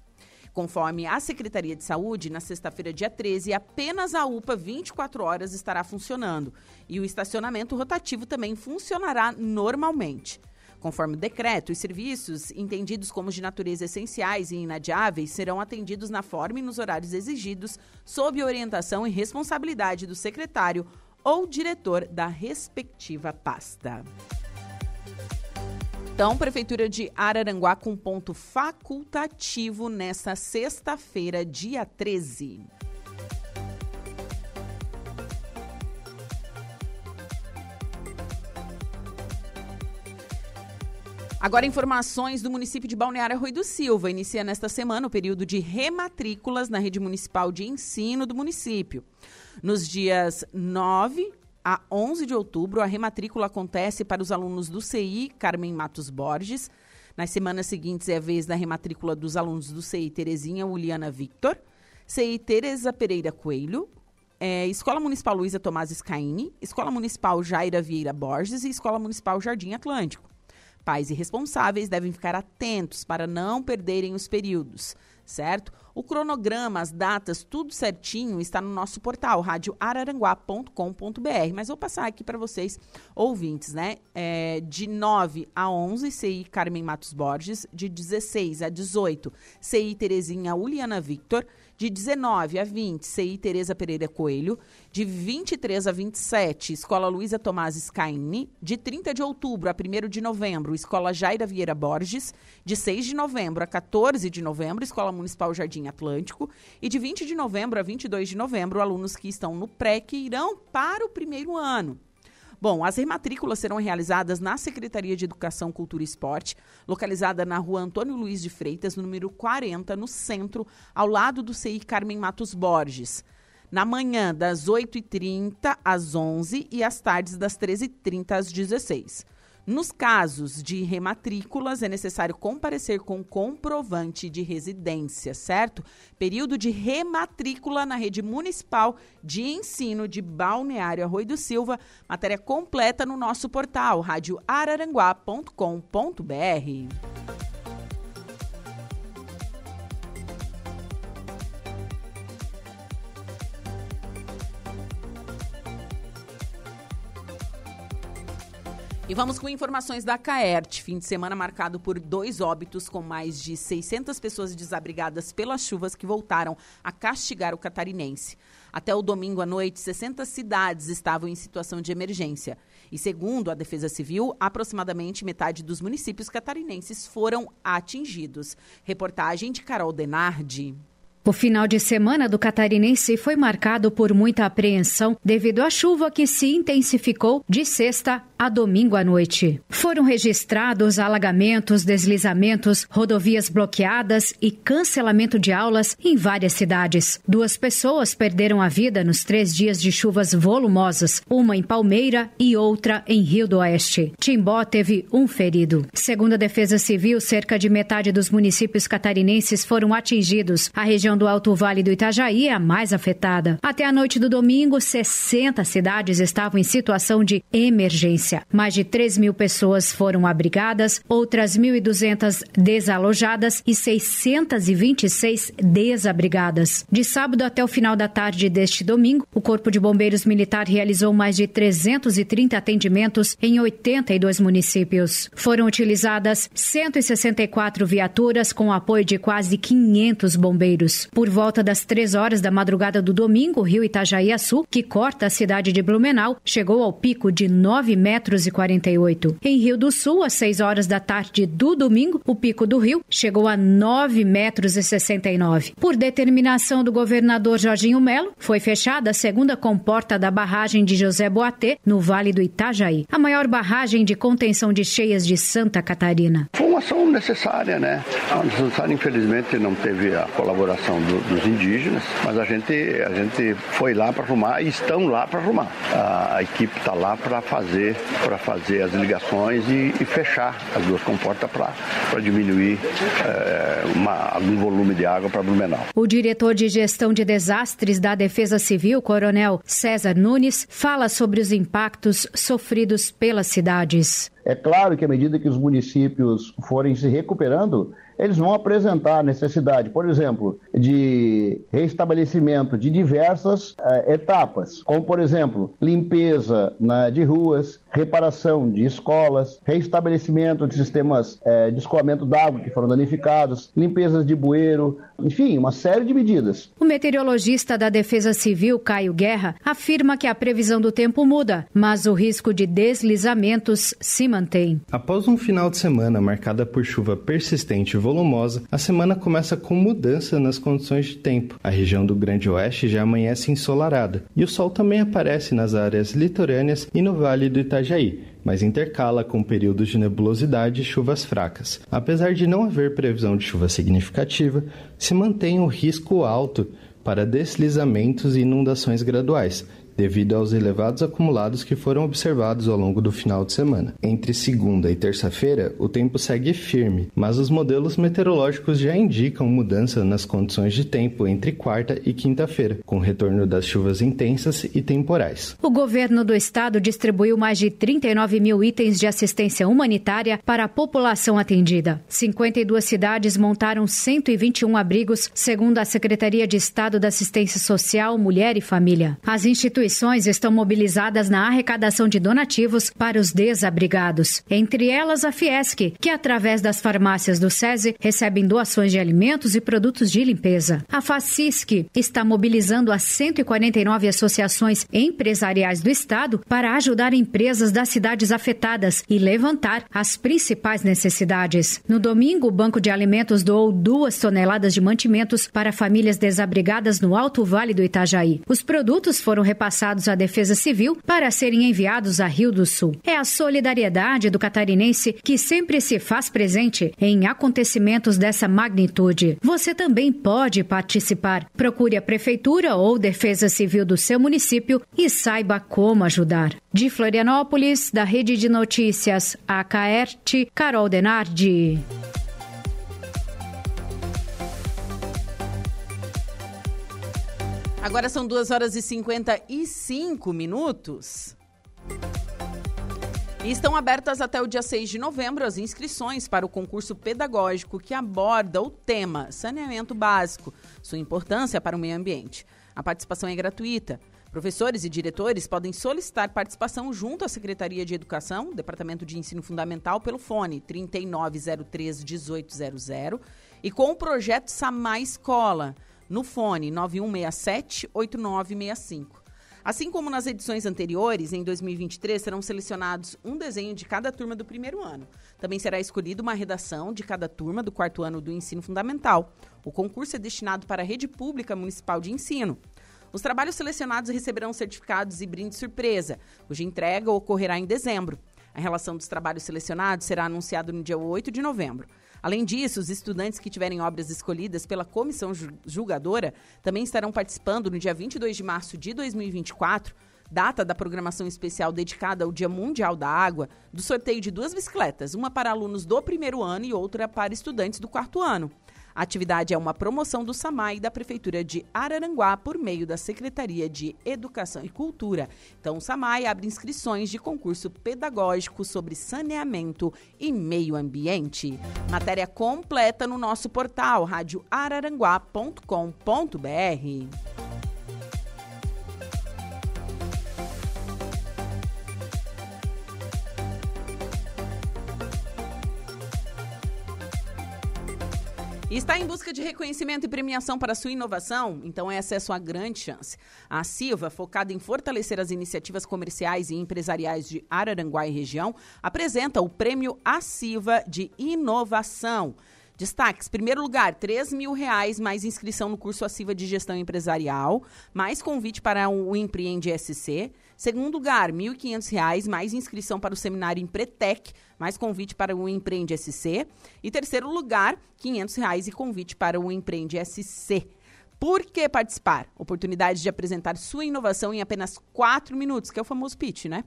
Conforme a Secretaria de Saúde, na sexta-feira, dia 13, apenas a UPA 24 horas estará funcionando e o estacionamento rotativo também funcionará normalmente. Conforme o decreto, os serviços entendidos como de natureza essenciais e inadiáveis serão atendidos na forma e nos horários exigidos, sob orientação e responsabilidade do secretário ou diretor da respectiva pasta. Então, Prefeitura de Araranguá com ponto facultativo nesta sexta-feira, dia 13. Agora, informações do município de Balneário Rui do Silva. Inicia nesta semana o período de rematrículas na rede municipal de ensino do município. Nos dias 9 a 11 de outubro, a rematrícula acontece para os alunos do CI Carmen Matos Borges. Nas semanas seguintes é a vez da rematrícula dos alunos do CI Terezinha Uliana Victor, CI Tereza Pereira Coelho, é, Escola Municipal Luísa Tomás Scaini, Escola Municipal Jaira Vieira Borges e Escola Municipal Jardim Atlântico. Pais e responsáveis devem ficar atentos para não perderem os períodos, certo? O cronograma, as datas, tudo certinho está no nosso portal radioararanguá.com.br. Mas vou passar aqui para vocês, ouvintes, né? É, de 9 a 11, CI Carmen Matos Borges. De 16 a 18, CI Terezinha Uliana Victor de 19 a 20, CI Tereza Pereira Coelho, de 23 a 27, Escola Luísa Tomás Scaini, de 30 de outubro a 1 de novembro, Escola Jaira Vieira Borges, de 6 de novembro a 14 de novembro, Escola Municipal Jardim Atlântico, e de 20 de novembro a 22 de novembro, alunos que estão no que irão para o primeiro ano. Bom, as rematrículas serão realizadas na Secretaria de Educação, Cultura e Esporte, localizada na rua Antônio Luiz de Freitas, número 40, no centro, ao lado do CI Carmen Matos Borges. Na manhã, das 8h30 às 11 e às tardes, das 13h30 às 16 nos casos de rematrículas, é necessário comparecer com comprovante de residência, certo? Período de rematrícula na rede municipal de ensino de Balneário Arroio do Silva. Matéria completa no nosso portal radioararanguá.com.br. E vamos com informações da CAERT. Fim de semana marcado por dois óbitos, com mais de 600 pessoas desabrigadas pelas chuvas que voltaram a castigar o catarinense. Até o domingo à noite, 60 cidades estavam em situação de emergência. E segundo a Defesa Civil, aproximadamente metade dos municípios catarinenses foram atingidos. Reportagem de Carol Denardi. O final de semana do catarinense foi marcado por muita apreensão devido à chuva que se intensificou de sexta a domingo à noite. Foram registrados alagamentos, deslizamentos, rodovias bloqueadas e cancelamento de aulas em várias cidades. Duas pessoas perderam a vida nos três dias de chuvas volumosas, uma em Palmeira e outra em Rio do Oeste. Timbó teve um ferido. Segundo a Defesa Civil, cerca de metade dos municípios catarinenses foram atingidos. A região do Alto Vale do Itajaí é a mais afetada. Até a noite do domingo, 60 cidades estavam em situação de emergência. Mais de 3 mil pessoas foram abrigadas, outras 1.200 desalojadas e 626 desabrigadas. De sábado até o final da tarde deste domingo, o Corpo de Bombeiros Militar realizou mais de 330 atendimentos em 82 municípios. Foram utilizadas 164 viaturas com apoio de quase 500 bombeiros. Por volta das três horas da madrugada do domingo, o rio Itajaí-Açu, que corta a cidade de Blumenau, chegou ao pico de 9 metros e 48. Em Rio do Sul, às 6 horas da tarde do domingo, o pico do rio chegou a 9 metros e 69. Por determinação do governador Jorginho Melo, foi fechada a segunda comporta da barragem de José Boatê, no Vale do Itajaí, a maior barragem de contenção de cheias de Santa Catarina. Foi uma ação necessária, né? necessária, infelizmente, não teve a colaboração do, dos indígenas, mas a gente, a gente foi lá para arrumar e estão lá para arrumar. A, a equipe está lá para fazer, fazer as ligações e, e fechar as duas comportas para diminuir é, uma, algum volume de água para Blumenau. O diretor de gestão de desastres da Defesa Civil, Coronel César Nunes, fala sobre os impactos sofridos pelas cidades É claro que à medida que os municípios forem se recuperando, eles vão apresentar necessidade, por exemplo, de restabelecimento de diversas uh, etapas, como, por exemplo, limpeza na, de ruas, reparação de escolas, restabelecimento de sistemas uh, de escoamento d'água que foram danificados, limpezas de bueiro, enfim, uma série de medidas. O meteorologista da Defesa Civil, Caio Guerra, afirma que a previsão do tempo muda, mas o risco de deslizamentos se mantém. Após um final de semana marcada por chuva persistente e volumosa, a semana começa com mudança nas condições de tempo. A região do Grande Oeste já amanhece ensolarada e o sol também aparece nas áreas litorâneas e no Vale do Itajaí, mas intercala com períodos de nebulosidade e chuvas fracas. Apesar de não haver previsão de chuva significativa, se mantém o risco alto para deslizamentos e inundações graduais, devido aos elevados acumulados que foram observados ao longo do final de semana. Entre segunda e terça-feira, o tempo segue firme, mas os modelos meteorológicos já indicam mudança nas condições de tempo entre quarta e quinta-feira, com retorno das chuvas intensas e temporais. O governo do estado distribuiu mais de 39 mil itens de assistência humanitária para a população atendida. 52 cidades montaram 121 abrigos, segundo a Secretaria de Estado da Assistência Social, Mulher e Família. As instituições instituições estão mobilizadas na arrecadação de donativos para os desabrigados. Entre elas, a Fiesc, que através das farmácias do SESI recebem doações de alimentos e produtos de limpeza. A Facisc está mobilizando as 149 associações empresariais do Estado para ajudar empresas das cidades afetadas e levantar as principais necessidades. No domingo, o Banco de Alimentos doou duas toneladas de mantimentos para famílias desabrigadas no Alto Vale do Itajaí. Os produtos foram repassados repassados à Defesa Civil para serem enviados a Rio do Sul. É a solidariedade do catarinense que sempre se faz presente em acontecimentos dessa magnitude. Você também pode participar. Procure a Prefeitura ou Defesa Civil do seu município e saiba como ajudar. De Florianópolis, da Rede de Notícias AKERT, Carol Denardi. Agora são 2 horas e 55 minutos. E estão abertas até o dia 6 de novembro as inscrições para o concurso pedagógico que aborda o tema saneamento básico, sua importância para o meio ambiente. A participação é gratuita. Professores e diretores podem solicitar participação junto à Secretaria de Educação, Departamento de Ensino Fundamental, pelo fone 3903 1800 e com o projeto Samar Escola no fone 9167-8965. Assim como nas edições anteriores, em 2023 serão selecionados um desenho de cada turma do primeiro ano. Também será escolhida uma redação de cada turma do quarto ano do ensino fundamental. O concurso é destinado para a rede pública municipal de ensino. Os trabalhos selecionados receberão certificados e brinde surpresa, cuja entrega ocorrerá em dezembro. A relação dos trabalhos selecionados será anunciada no dia 8 de novembro. Além disso, os estudantes que tiverem obras escolhidas pela comissão julgadora também estarão participando no dia 22 de março de 2024 data da programação especial dedicada ao Dia Mundial da Água, do sorteio de duas bicicletas, uma para alunos do primeiro ano e outra para estudantes do quarto ano. A atividade é uma promoção do SAMAI da Prefeitura de Araranguá por meio da Secretaria de Educação e Cultura. Então, o SAMAI abre inscrições de concurso pedagógico sobre saneamento e meio ambiente. Matéria completa no nosso portal radioararanguá.com.br. está em busca de reconhecimento e premiação para sua inovação? Então essa é sua grande chance. A Silva, focada em fortalecer as iniciativas comerciais e empresariais de Araranguá e região, apresenta o Prêmio A Silva de Inovação. Destaques: primeiro lugar, 3 mil reais mais inscrição no curso Assiva de Gestão Empresarial, mais convite para o Empreende SC. Segundo lugar, R$ 1.500 mais inscrição para o seminário Empretec, mais convite para o Empreende SC. E terceiro lugar, R$ 500 e convite para o Empreende SC. Por que participar? Oportunidade de apresentar sua inovação em apenas quatro minutos, que é o famoso pitch, né?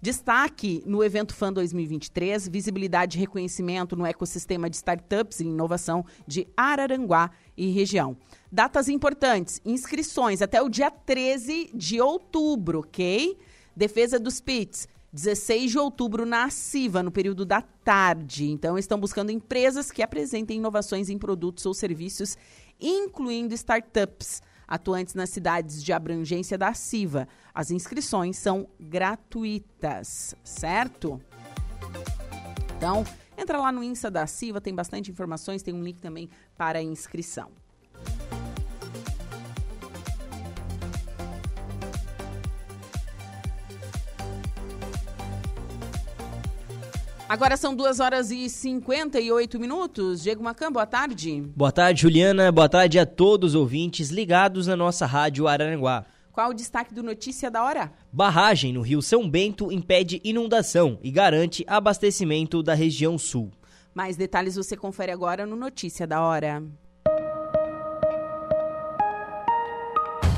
Destaque no evento FAN 2023, visibilidade e reconhecimento no ecossistema de startups e inovação de Araranguá e região. Datas importantes: inscrições até o dia 13 de outubro, ok? Defesa dos PITs 16 de outubro na CIVA, no período da tarde. Então, estão buscando empresas que apresentem inovações em produtos ou serviços, incluindo startups, atuantes nas cidades de abrangência da CIVA. As inscrições são gratuitas, certo? Então, entra lá no Insta da CIVA, tem bastante informações, tem um link também para inscrição. Agora são 2 horas e 58 minutos. Diego Macan, boa tarde. Boa tarde, Juliana. Boa tarde a todos os ouvintes ligados na nossa rádio Araranguá. Qual o destaque do Notícia da Hora? Barragem no Rio São Bento impede inundação e garante abastecimento da região sul. Mais detalhes você confere agora no Notícia da Hora.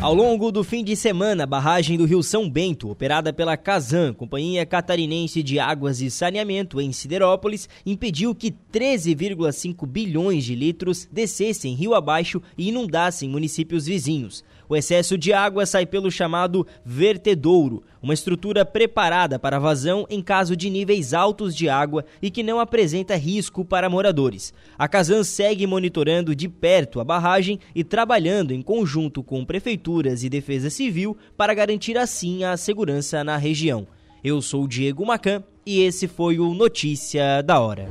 Ao longo do fim de semana, a barragem do Rio São Bento, operada pela Casan, Companhia Catarinense de Águas e Saneamento em Siderópolis, impediu que 13,5 bilhões de litros descessem rio abaixo e inundassem municípios vizinhos. O excesso de água sai pelo chamado vertedouro, uma estrutura preparada para vazão em caso de níveis altos de água e que não apresenta risco para moradores. A Casan segue monitorando de perto a barragem e trabalhando em conjunto com prefeituras e defesa civil para garantir assim a segurança na região. Eu sou Diego Macan e esse foi o Notícia da Hora.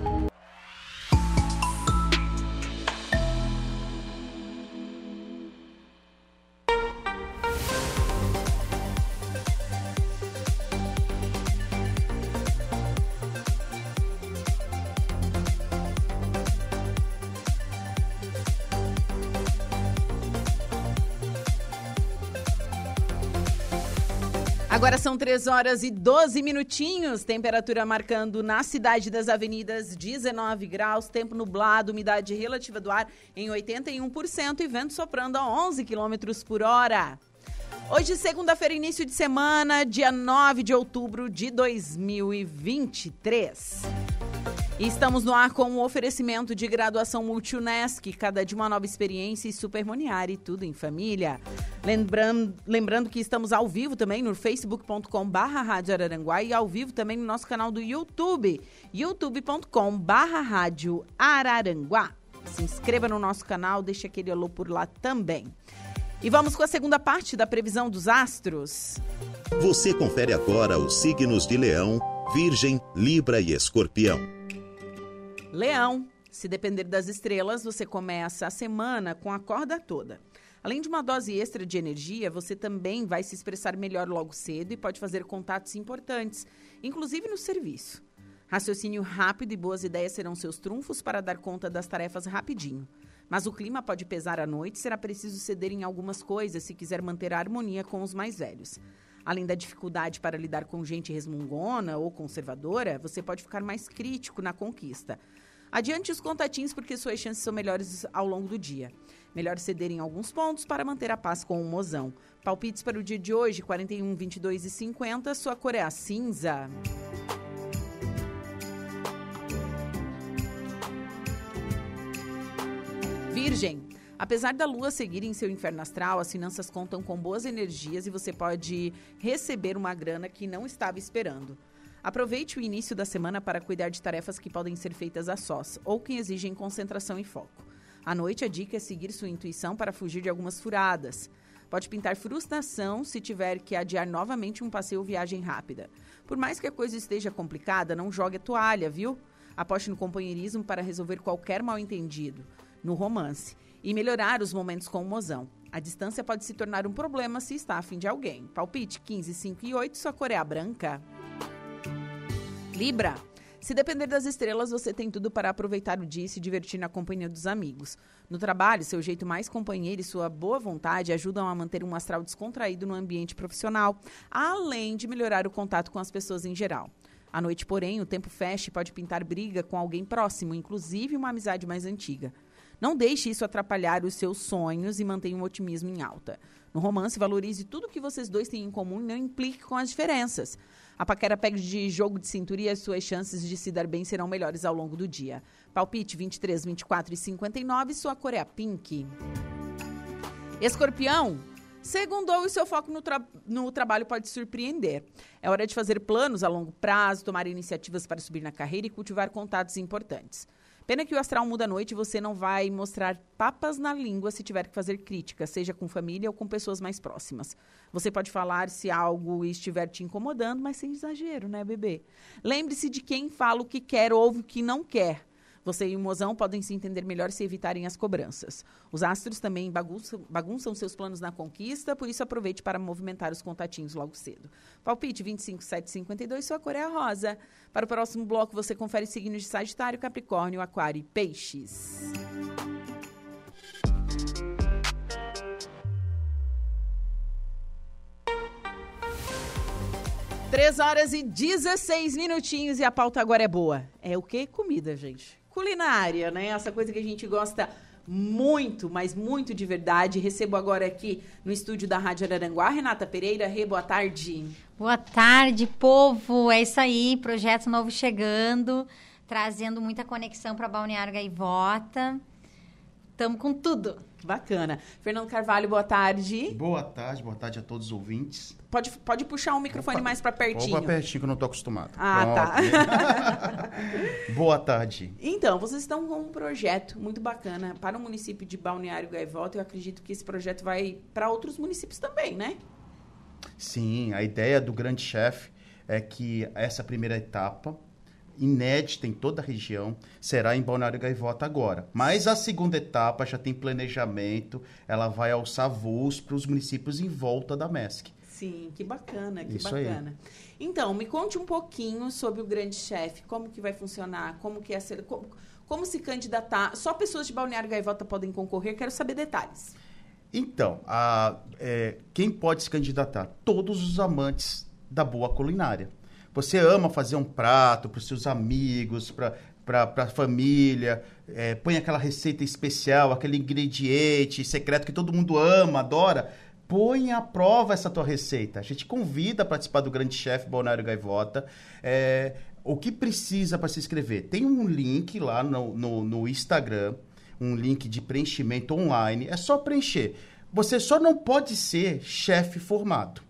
3 horas e 12 minutinhos, temperatura marcando na cidade das avenidas 19 graus, tempo nublado, umidade relativa do ar em 81% e vento soprando a 11 quilômetros por hora. Hoje, segunda-feira, início de semana, dia 9 de outubro de 2023. Estamos no ar com um oferecimento de graduação Multunesc, cada de uma nova experiência e Supermoniari, tudo em família. Lembrando, lembrando que estamos ao vivo também no facebook.com barra Rádio Araranguá e ao vivo também no nosso canal do YouTube, youtube.com barra Rádio Araranguá. Se inscreva no nosso canal, deixe aquele alô por lá também. E vamos com a segunda parte da previsão dos astros. Você confere agora os signos de Leão, Virgem, Libra e Escorpião. Leão, se depender das estrelas, você começa a semana com a corda toda. Além de uma dose extra de energia, você também vai se expressar melhor logo cedo e pode fazer contatos importantes, inclusive no serviço. Raciocínio rápido e boas ideias serão seus trunfos para dar conta das tarefas rapidinho. Mas o clima pode pesar à noite será preciso ceder em algumas coisas se quiser manter a harmonia com os mais velhos. Além da dificuldade para lidar com gente resmungona ou conservadora, você pode ficar mais crítico na conquista. Adiante os contatinhos porque suas chances são melhores ao longo do dia. Melhor ceder em alguns pontos para manter a paz com o mozão. Palpites para o dia de hoje, 41, 22 e 50. Sua cor é a cinza. Virgem. Apesar da lua seguir em seu inferno astral, as finanças contam com boas energias e você pode receber uma grana que não estava esperando. Aproveite o início da semana para cuidar de tarefas que podem ser feitas a sós ou que exigem concentração e foco. À noite, a dica é seguir sua intuição para fugir de algumas furadas. Pode pintar frustração se tiver que adiar novamente um passeio ou viagem rápida. Por mais que a coisa esteja complicada, não jogue a toalha, viu? Aposte no companheirismo para resolver qualquer mal-entendido, no romance, e melhorar os momentos com o mozão. A distância pode se tornar um problema se está afim de alguém. Palpite 15, 5 e 8, sua cor é branca. Libra. Se depender das estrelas, você tem tudo para aproveitar o dia e se divertir na companhia dos amigos. No trabalho, seu jeito mais companheiro e sua boa vontade ajudam a manter um astral descontraído no ambiente profissional, além de melhorar o contato com as pessoas em geral. À noite, porém, o tempo fecha e pode pintar briga com alguém próximo, inclusive uma amizade mais antiga. Não deixe isso atrapalhar os seus sonhos e mantenha o otimismo em alta. No romance, valorize tudo que vocês dois têm em comum e não implique com as diferenças. A paquera pega de jogo de cintura e as suas chances de se dar bem serão melhores ao longo do dia. Palpite 23, 24 e 59, sua cor é a pink. Escorpião, Segundou e seu foco no, tra no, trabalho pode surpreender. É hora de fazer planos a longo prazo, tomar iniciativas para subir na carreira e cultivar contatos importantes. Pena que o astral muda à noite e você não vai mostrar papas na língua se tiver que fazer críticas, seja com família ou com pessoas mais próximas. Você pode falar se algo estiver te incomodando, mas sem exagero, né, bebê? Lembre-se de quem fala o que quer ou o que não quer. Você e o mozão podem se entender melhor se evitarem as cobranças. Os astros também bagunçam, bagunçam seus planos na conquista, por isso aproveite para movimentar os contatinhos logo cedo. Palpite 25752, sua cor é a rosa. Para o próximo bloco, você confere signos de Sagitário, Capricórnio, Aquário e Peixes. Três horas e 16 minutinhos e a pauta agora é boa. É o quê? Comida, gente culinária, né? Essa coisa que a gente gosta muito, mas muito de verdade. Recebo agora aqui no estúdio da Rádio Araranguá, Renata Pereira. Rê, boa tarde. Boa tarde, povo. É isso aí, projeto novo chegando, trazendo muita conexão para Balneário Gaivota. Estamos com tudo. Bacana. Fernando Carvalho, boa tarde. Boa tarde, boa tarde a todos os ouvintes. Pode, pode puxar o microfone Opa, mais para pertinho. Opa, pertinho que eu não tô acostumado. Ah, Pronto. tá. boa tarde. Então, vocês estão com um projeto muito bacana para o município de Balneário Gaivota. Eu acredito que esse projeto vai para outros municípios também, né? Sim, a ideia do grande chefe é que essa primeira etapa inédita em toda a região, será em Balneário Gaivota agora. Mas a segunda etapa já tem planejamento, ela vai alçar voos para os municípios em volta da MESC. Sim, que bacana, que Isso bacana. Aí. Então, me conte um pouquinho sobre o Grande Chefe, como que vai funcionar, como que é ser, como, como se candidatar. Só pessoas de Balneário Gaivota podem concorrer, quero saber detalhes. Então, a, é, quem pode se candidatar? Todos os amantes da boa culinária. Você ama fazer um prato para os seus amigos, para a família, é, põe aquela receita especial, aquele ingrediente secreto que todo mundo ama, adora. Põe à prova essa tua receita. A gente convida a participar do Grande Chefe Balneário Gaivota. É, o que precisa para se inscrever? Tem um link lá no, no, no Instagram, um link de preenchimento online. É só preencher. Você só não pode ser chefe formado.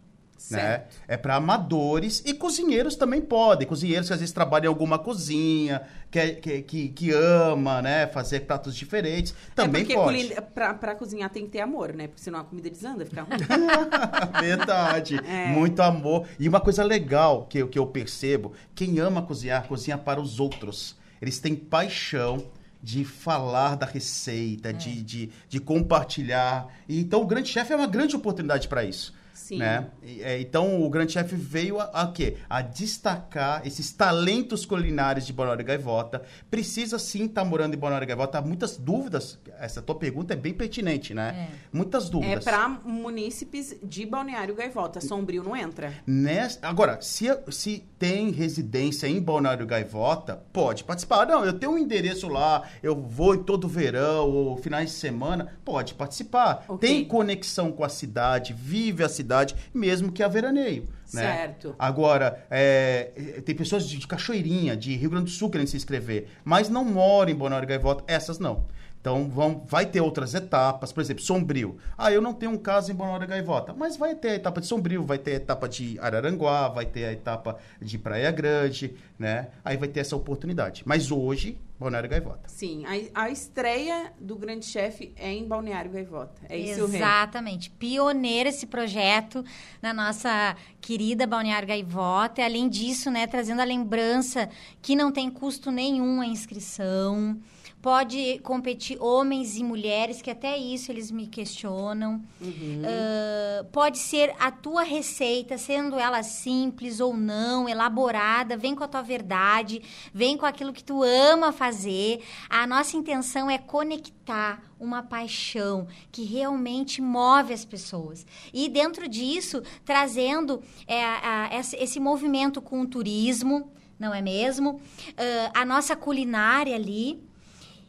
Né? É para amadores e cozinheiros também podem. Cozinheiros que às vezes trabalham em alguma cozinha, que, que, que, que ama né? fazer pratos diferentes, também é pode. Para cozinhar tem que ter amor, né? Porque senão a comida desanda, fica ruim. Verdade. É. Muito amor. E uma coisa legal que, que eu percebo, quem ama cozinhar, cozinha para os outros. Eles têm paixão de falar da receita, é. de, de, de compartilhar. E, então, o Grande Chefe é uma grande oportunidade para isso. Sim. Né? É, então, o Grande Chef veio a, a, quê? A destacar esses talentos culinários de Balneário Gaivota. Precisa sim estar tá morando em Balneário Gaivota. Há muitas dúvidas. Essa tua pergunta é bem pertinente, né? É. Muitas dúvidas. É para munícipes de Balneário Gaivota. Sombrio não entra. Nessa, agora, se, se tem residência em Balneário Gaivota, pode participar. Não, eu tenho um endereço lá, eu vou todo verão ou finais de semana, pode participar. Okay. Tem conexão com a cidade, vive a cidade cidade, mesmo que a veraneio. Né? Certo. Agora, é, tem pessoas de, de Cachoeirinha, de Rio Grande do Sul querendo se inscrever, mas não moram em Bonório Gaivota, essas não. Então vão, vai ter outras etapas, por exemplo, Sombrio. Ah, eu não tenho um caso em Bonora Gaivota, mas vai ter a etapa de Sombrio, vai ter a etapa de Araranguá, vai ter a etapa de Praia Grande, né? Aí vai ter essa oportunidade. Mas hoje, Balneário Gaivota. Sim, a, a estreia do Grande Chefe é em Balneário Gaivota. É isso Exatamente. Pioneiro esse projeto na nossa querida Balneário Gaivota. E, além disso, né, trazendo a lembrança que não tem custo nenhum a inscrição pode competir homens e mulheres, que até isso eles me questionam. Uhum. Uh, pode ser a tua receita, sendo ela simples ou não, elaborada, vem com a tua verdade, vem com aquilo que tu ama fazer. A nossa intenção é conectar uma paixão que realmente move as pessoas. E dentro disso, trazendo é, a, esse movimento com o turismo, não é mesmo? Uh, a nossa culinária ali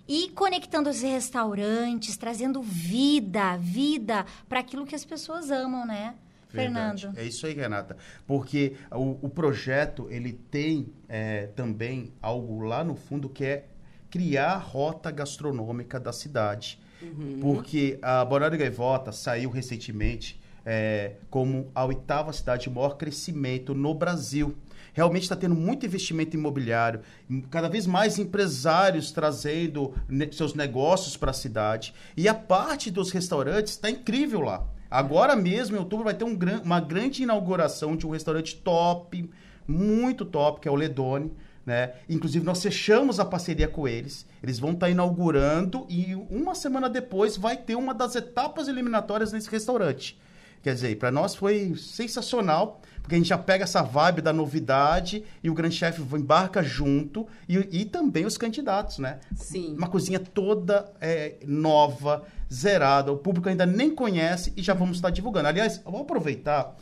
e conectando os restaurantes, trazendo vida, vida para aquilo que as pessoas amam, né? Verdade. Fernando. É isso aí, Renata. Porque o, o projeto, ele tem é, também algo lá no fundo que é criar a rota gastronômica da cidade. Uhum. Porque a Balneário Gaivota saiu recentemente é, como a oitava cidade de maior crescimento no Brasil. Realmente está tendo muito investimento imobiliário, cada vez mais empresários trazendo seus negócios para a cidade. E a parte dos restaurantes está incrível lá. Agora mesmo, em outubro, vai ter um uma grande inauguração de um restaurante top, muito top, que é o Ledone. Né? Inclusive, nós fechamos a parceria com eles. Eles vão estar inaugurando e uma semana depois vai ter uma das etapas eliminatórias nesse restaurante. Quer dizer, para nós foi sensacional, porque a gente já pega essa vibe da novidade e o grande chefe embarca junto e, e também os candidatos, né? Sim. Uma cozinha toda é, nova, zerada, o público ainda nem conhece e já vamos estar divulgando. Aliás, eu vou aproveitar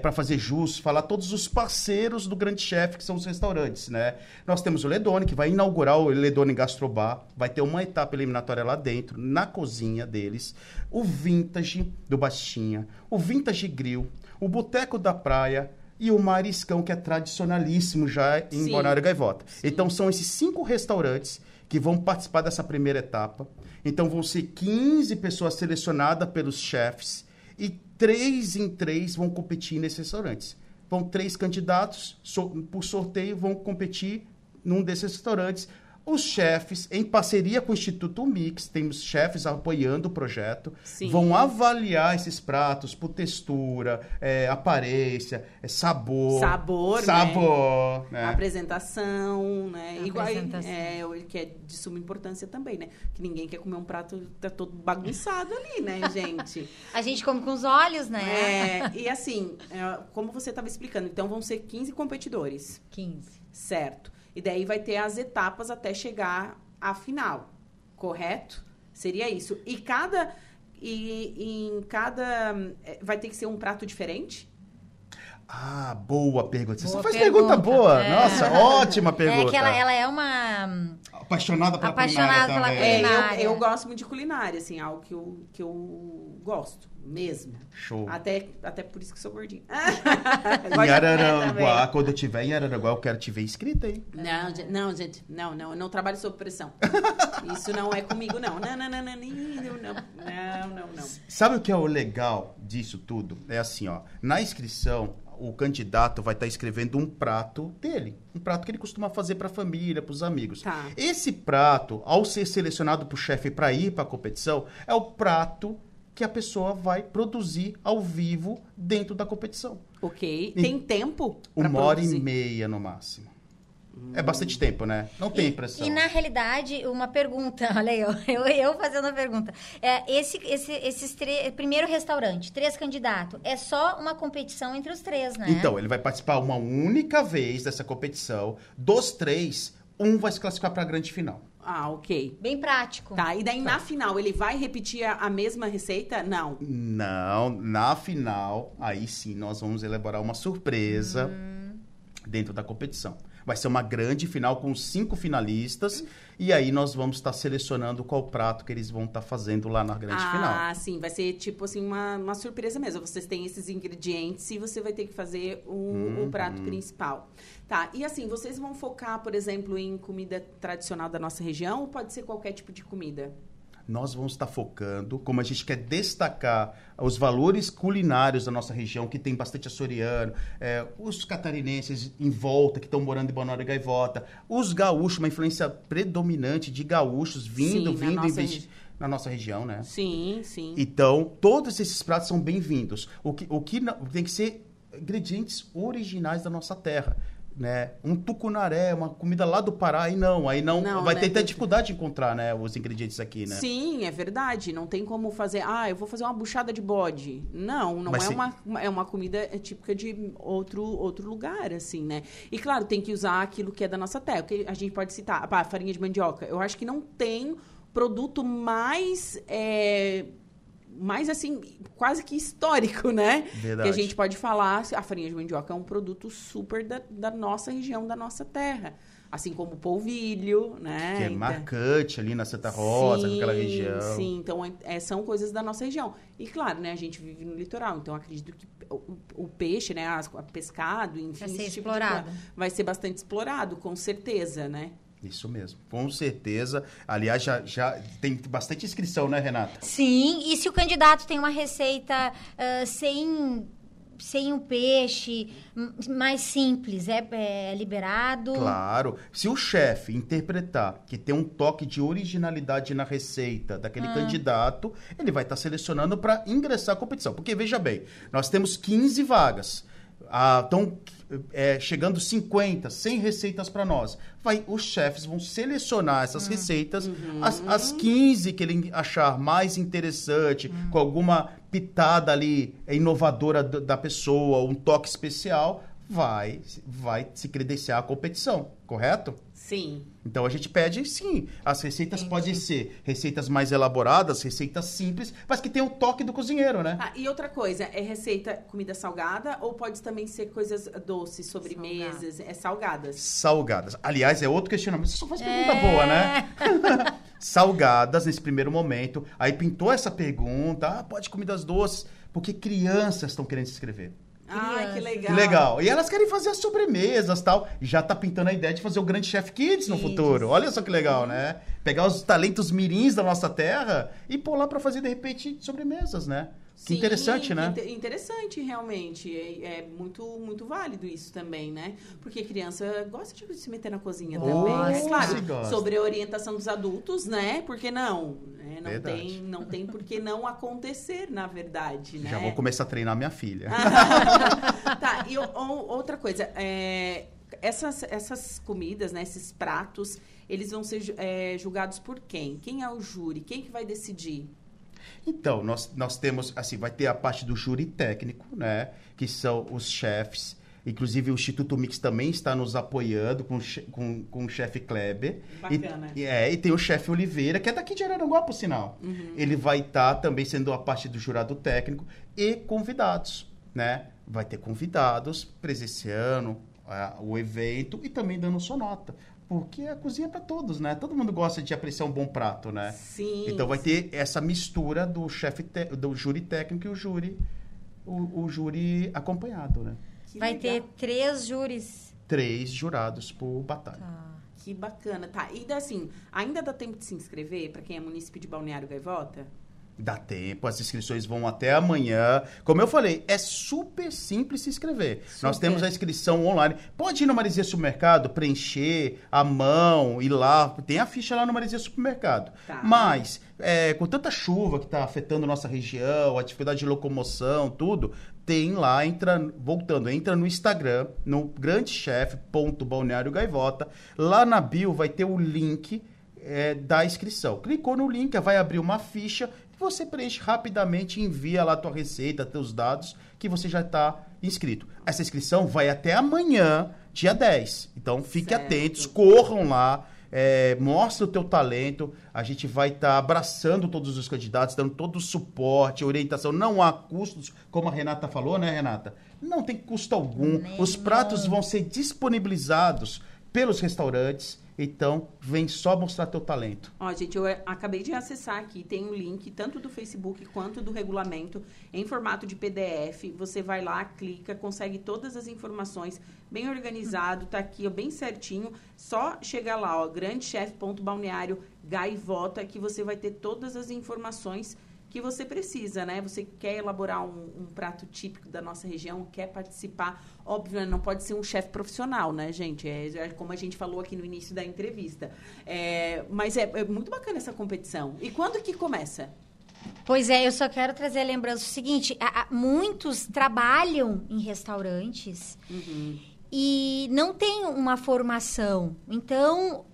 para fazer jus, falar todos os parceiros do Grande Chefe, que são os restaurantes, né? Nós temos o Ledone, que vai inaugurar o Ledone Gastrobar, vai ter uma etapa eliminatória lá dentro, na cozinha deles, o Vintage do Bastinha, o Vintage Grill, o Boteco da Praia e o Mariscão, que é tradicionalíssimo já em Sim. Balneário Gaivota. Então são esses cinco restaurantes que vão participar dessa primeira etapa. Então vão ser 15 pessoas selecionadas pelos chefes e três em três vão competir nesses restaurantes. Vão três candidatos, so- por sorteio, vão competir num desses restaurantes. Os chefes, em parceria com o Instituto Mix, temos chefes apoiando o projeto, Sim. vão avaliar esses pratos por textura, é, aparência, é, sabor. Sabor, né? Sabor, né? Apresentação, né? Igual, Apresentação. é, o que é de suma importância também, né? Que ninguém quer comer um prato tá todo bagunçado ali, né, gente? A gente come com os olhos, né? É, e assim, é, como você estava explicando, então vão ser 15 competidores, 15. certo? E daí vai ter as etapas até chegar à final, correto? Seria isso. E cada. E, em cada. é, Vai ter que ser um prato diferente? Ah, boa pergunta. Você Boa faz pergunta. pergunta, boa. É. Nossa, ótima pergunta. É que ela, ela é uma. Apaixonada pela Apaixonada culinária pela também. É, eu, Culinária. eu gosto muito de culinária, assim, algo que eu, que eu gosto mesmo. Show. Até, até por isso que sou gordinha. Em Araranguá, quando eu estiver em Araranguá, eu quero te ver inscrita, hein? Não, gente, não, gente, não, não, eu não trabalho sob pressão. Isso não é comigo, não. Não, não, não, não, não, não, não, não, não. Sabe o que é o legal disso tudo? É assim, ó. Na inscrição, o candidato vai estar escrevendo um prato dele. Um prato que ele costuma fazer para a família, para os amigos. Tá. Esse prato, ao ser selecionado por chefe para ir para a competição, é o prato que a pessoa vai produzir ao vivo dentro da competição. Ok. Tem tempo? pra Uma hora e meia no máximo. É bastante tempo, né? Não tem pressão. E na realidade, uma pergunta, olha aí, eu, eu, eu fazendo a pergunta. É, esse, esse, esses três. Primeiro restaurante, três candidatos. É só uma competição entre os três, né? Então, ele vai participar uma única vez dessa competição. Dos três, um vai se classificar para a grande final. Ah, ok. Bem prático. Tá, e daí na final ele vai repetir a, a mesma receita? Não. Não, na final, aí sim nós vamos elaborar uma surpresa dentro da competição. Vai ser uma grande final com cinco finalistas e aí nós vamos estar selecionando qual prato que eles vão estar fazendo lá na grande ah, final. sim, vai ser tipo assim uma, uma surpresa mesmo. Vocês têm esses ingredientes e você vai ter que fazer o, Uhum. o prato principal. Tá, e assim, vocês vão focar, por exemplo, em comida tradicional da nossa região ou pode ser qualquer tipo de comida? Nós vamos estar focando, como a gente quer destacar os valores culinários da nossa região, que tem bastante açoriano, é, os catarinenses em volta, que estão morando em Balneário Gaivota, os gaúchos, uma influência predominante de gaúchos vindo, Sim, na vindo nossa investir regi- na nossa região, né? Sim, sim. Então, todos esses pratos são bem-vindos. O que, o que não- tem que ser ingredientes originais da nossa terra. Né? Um tucunaré, uma comida lá do Pará, aí não, aí não, Não, vai né, ter até dificuldade de encontrar, né, os ingredientes aqui, né? Sim, é verdade. Não tem como fazer, ah, eu vou fazer uma buchada de bode. Não, não Mas é se- uma, uma- é uma comida típica de outro, outro lugar, assim, né? E claro, tem que usar aquilo que é da nossa terra. Que a gente pode citar, pá, farinha de mandioca. Eu acho que não tem produto mais. é, mais assim, quase que histórico, né? Verdade. Que a gente pode falar, a farinha de mandioca é um produto super da, da nossa região, da nossa terra. Assim como o polvilho, né? Que é Então- marcante ali na Santa Rosa, Sim, naquela região. Sim, então é- é, são coisas da nossa região. E claro, né, a gente vive no litoral, então acredito que o, o peixe, né, as- a pescado, enfim, Vai ser esse tipo de explorado. coisa vai ser bastante explorado, com certeza, né? Isso mesmo, com certeza. Aliás, já, já tem bastante inscrição, né, Renata? Sim, e se o candidato tem uma receita ah, sem, sem o peixe, mais simples, é, é liberado? Claro. Se o chefe interpretar que tem um toque de originalidade na receita daquele Ah. candidato, ele vai estar selecionando para ingressar à competição. Porque, veja bem, nós temos 15 vagas. Estão chegando 50, 100 receitas para nós. Vai, os chefes vão selecionar essas Hum. receitas, Uhum. as, as 15 que ele achar mais interessante, Hum. com alguma pitada ali inovadora da da pessoa, um toque especial, vai, vai se credenciar à competição, correto? Sim. Então a gente pede, sim, as receitas podem ser receitas mais elaboradas, receitas simples, mas que tem o toque do cozinheiro, né? Ah, e outra coisa, é receita comida salgada ou pode também ser coisas doces, sobremesas, é salgadas? Salgadas. Aliás, é outro questionamento. Você só faz pergunta É. boa, né? Salgadas nesse primeiro momento. Aí pintou essa pergunta, ah, pode comidas doces, porque crianças estão querendo se inscrever. Ah, que legal. Que legal. E elas querem fazer as sobremesas tal. E já tá pintando a ideia de fazer o Grande Chef Kids no futuro. Olha só que legal, né? Pegar os talentos mirins da nossa terra e pôr lá pra fazer, de repente, sobremesas, né? Que Sim, interessante, né? inte- Interessante, realmente. É, é muito, muito válido isso também, né? Porque criança gosta de se meter na cozinha Gosta, também. É claro, gosta. sobre a orientação dos adultos, né? Por que não? É, não, Verdade. tem, não tem por que não acontecer, na verdade, né? Já vou começar a treinar minha filha. tá, e o- o- outra coisa, é, essas, essas comidas, né, esses pratos, eles vão ser é, julgados por quem? Quem é o júri? Quem que vai decidir? Então, nós, nós temos, assim, vai ter a parte do júri técnico, né? Que são os chefes. Inclusive, o Instituto Mix também está nos apoiando com, com, com o chefe Kleber. Bacana. E, é, e tem o chefe Oliveira, que é daqui de Araranguá, por sinal. Uhum. Ele vai estar também sendo a parte do jurado técnico e convidados, né? Vai ter convidados presenciando ah, o evento e também dando sua nota. Porque a cozinha é para todos, né? Todo mundo gosta de apreciar um bom prato, né? Sim. Então vai ter essa mistura do chefe do júri técnico e o júri o, o júri acompanhado, né? Que Vai legal. ter três júris. Três jurados por batalha. Que bacana. Tá, e assim, ainda dá tempo de se inscrever para quem é município de Balneário Gaivota? Dá tempo, as inscrições vão até amanhã. Como eu falei, é super simples se inscrever. Nós Super. temos a inscrição online. Pode ir no Marizia Supermercado, preencher a mão, ir lá. Tem a ficha lá no Marizia Supermercado. Tá. Mas, é, com tanta chuva que está afetando nossa região, a dificuldade de locomoção, tudo, tem lá, entra, voltando, entra no Instagram, no grandechef.balneário gaivota. Lá na bio vai ter o link é, da inscrição. Clicou no link, vai abrir uma ficha, você preenche rapidamente e envia lá a tua receita, teus dados, que você já está inscrito. Essa inscrição vai até amanhã, dia 10. Então, fiquem Certo. atentos, corram lá, é, mostra o teu talento. A gente vai estar abraçando todos os candidatos, dando todo o suporte, orientação. Não há custos, como a Renata falou, né, Renata? Não tem custo algum. Os pratos vão ser disponibilizados pelos restaurantes. Então, vem só mostrar teu talento. Ó, gente, eu eh, acabei de acessar aqui, tem um link tanto do Facebook quanto do regulamento em formato de PDF. Você vai lá, clica, consegue todas as informações, bem organizado, tá aqui, ó, bem certinho. Só chegar lá, ó, grandechef.balneário gaivota, que você vai ter todas as informações que você precisa, né? Você quer elaborar um, um prato típico da nossa região, quer participar. Óbvio, né, não pode ser um chefe profissional, né, gente? É, é como a gente falou aqui no início da entrevista. É, mas é, é muito bacana essa competição. E quando que começa? Pois é, eu só quero trazer a lembrança o seguinte: a- a- muitos trabalham em restaurantes e não têm uma formação. Então,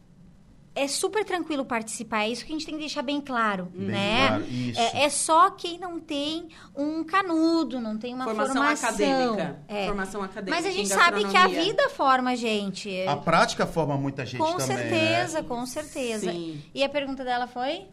é super tranquilo participar. É isso que a gente tem que deixar bem claro, Bem né? claro, isso. É, é só quem não tem um canudo, não tem uma Formação formação. acadêmica. É. Formação acadêmica. Mas a gente sabe que a vida forma a gente. A prática forma muita gente com também, né? certeza, com certeza. E a pergunta dela foi?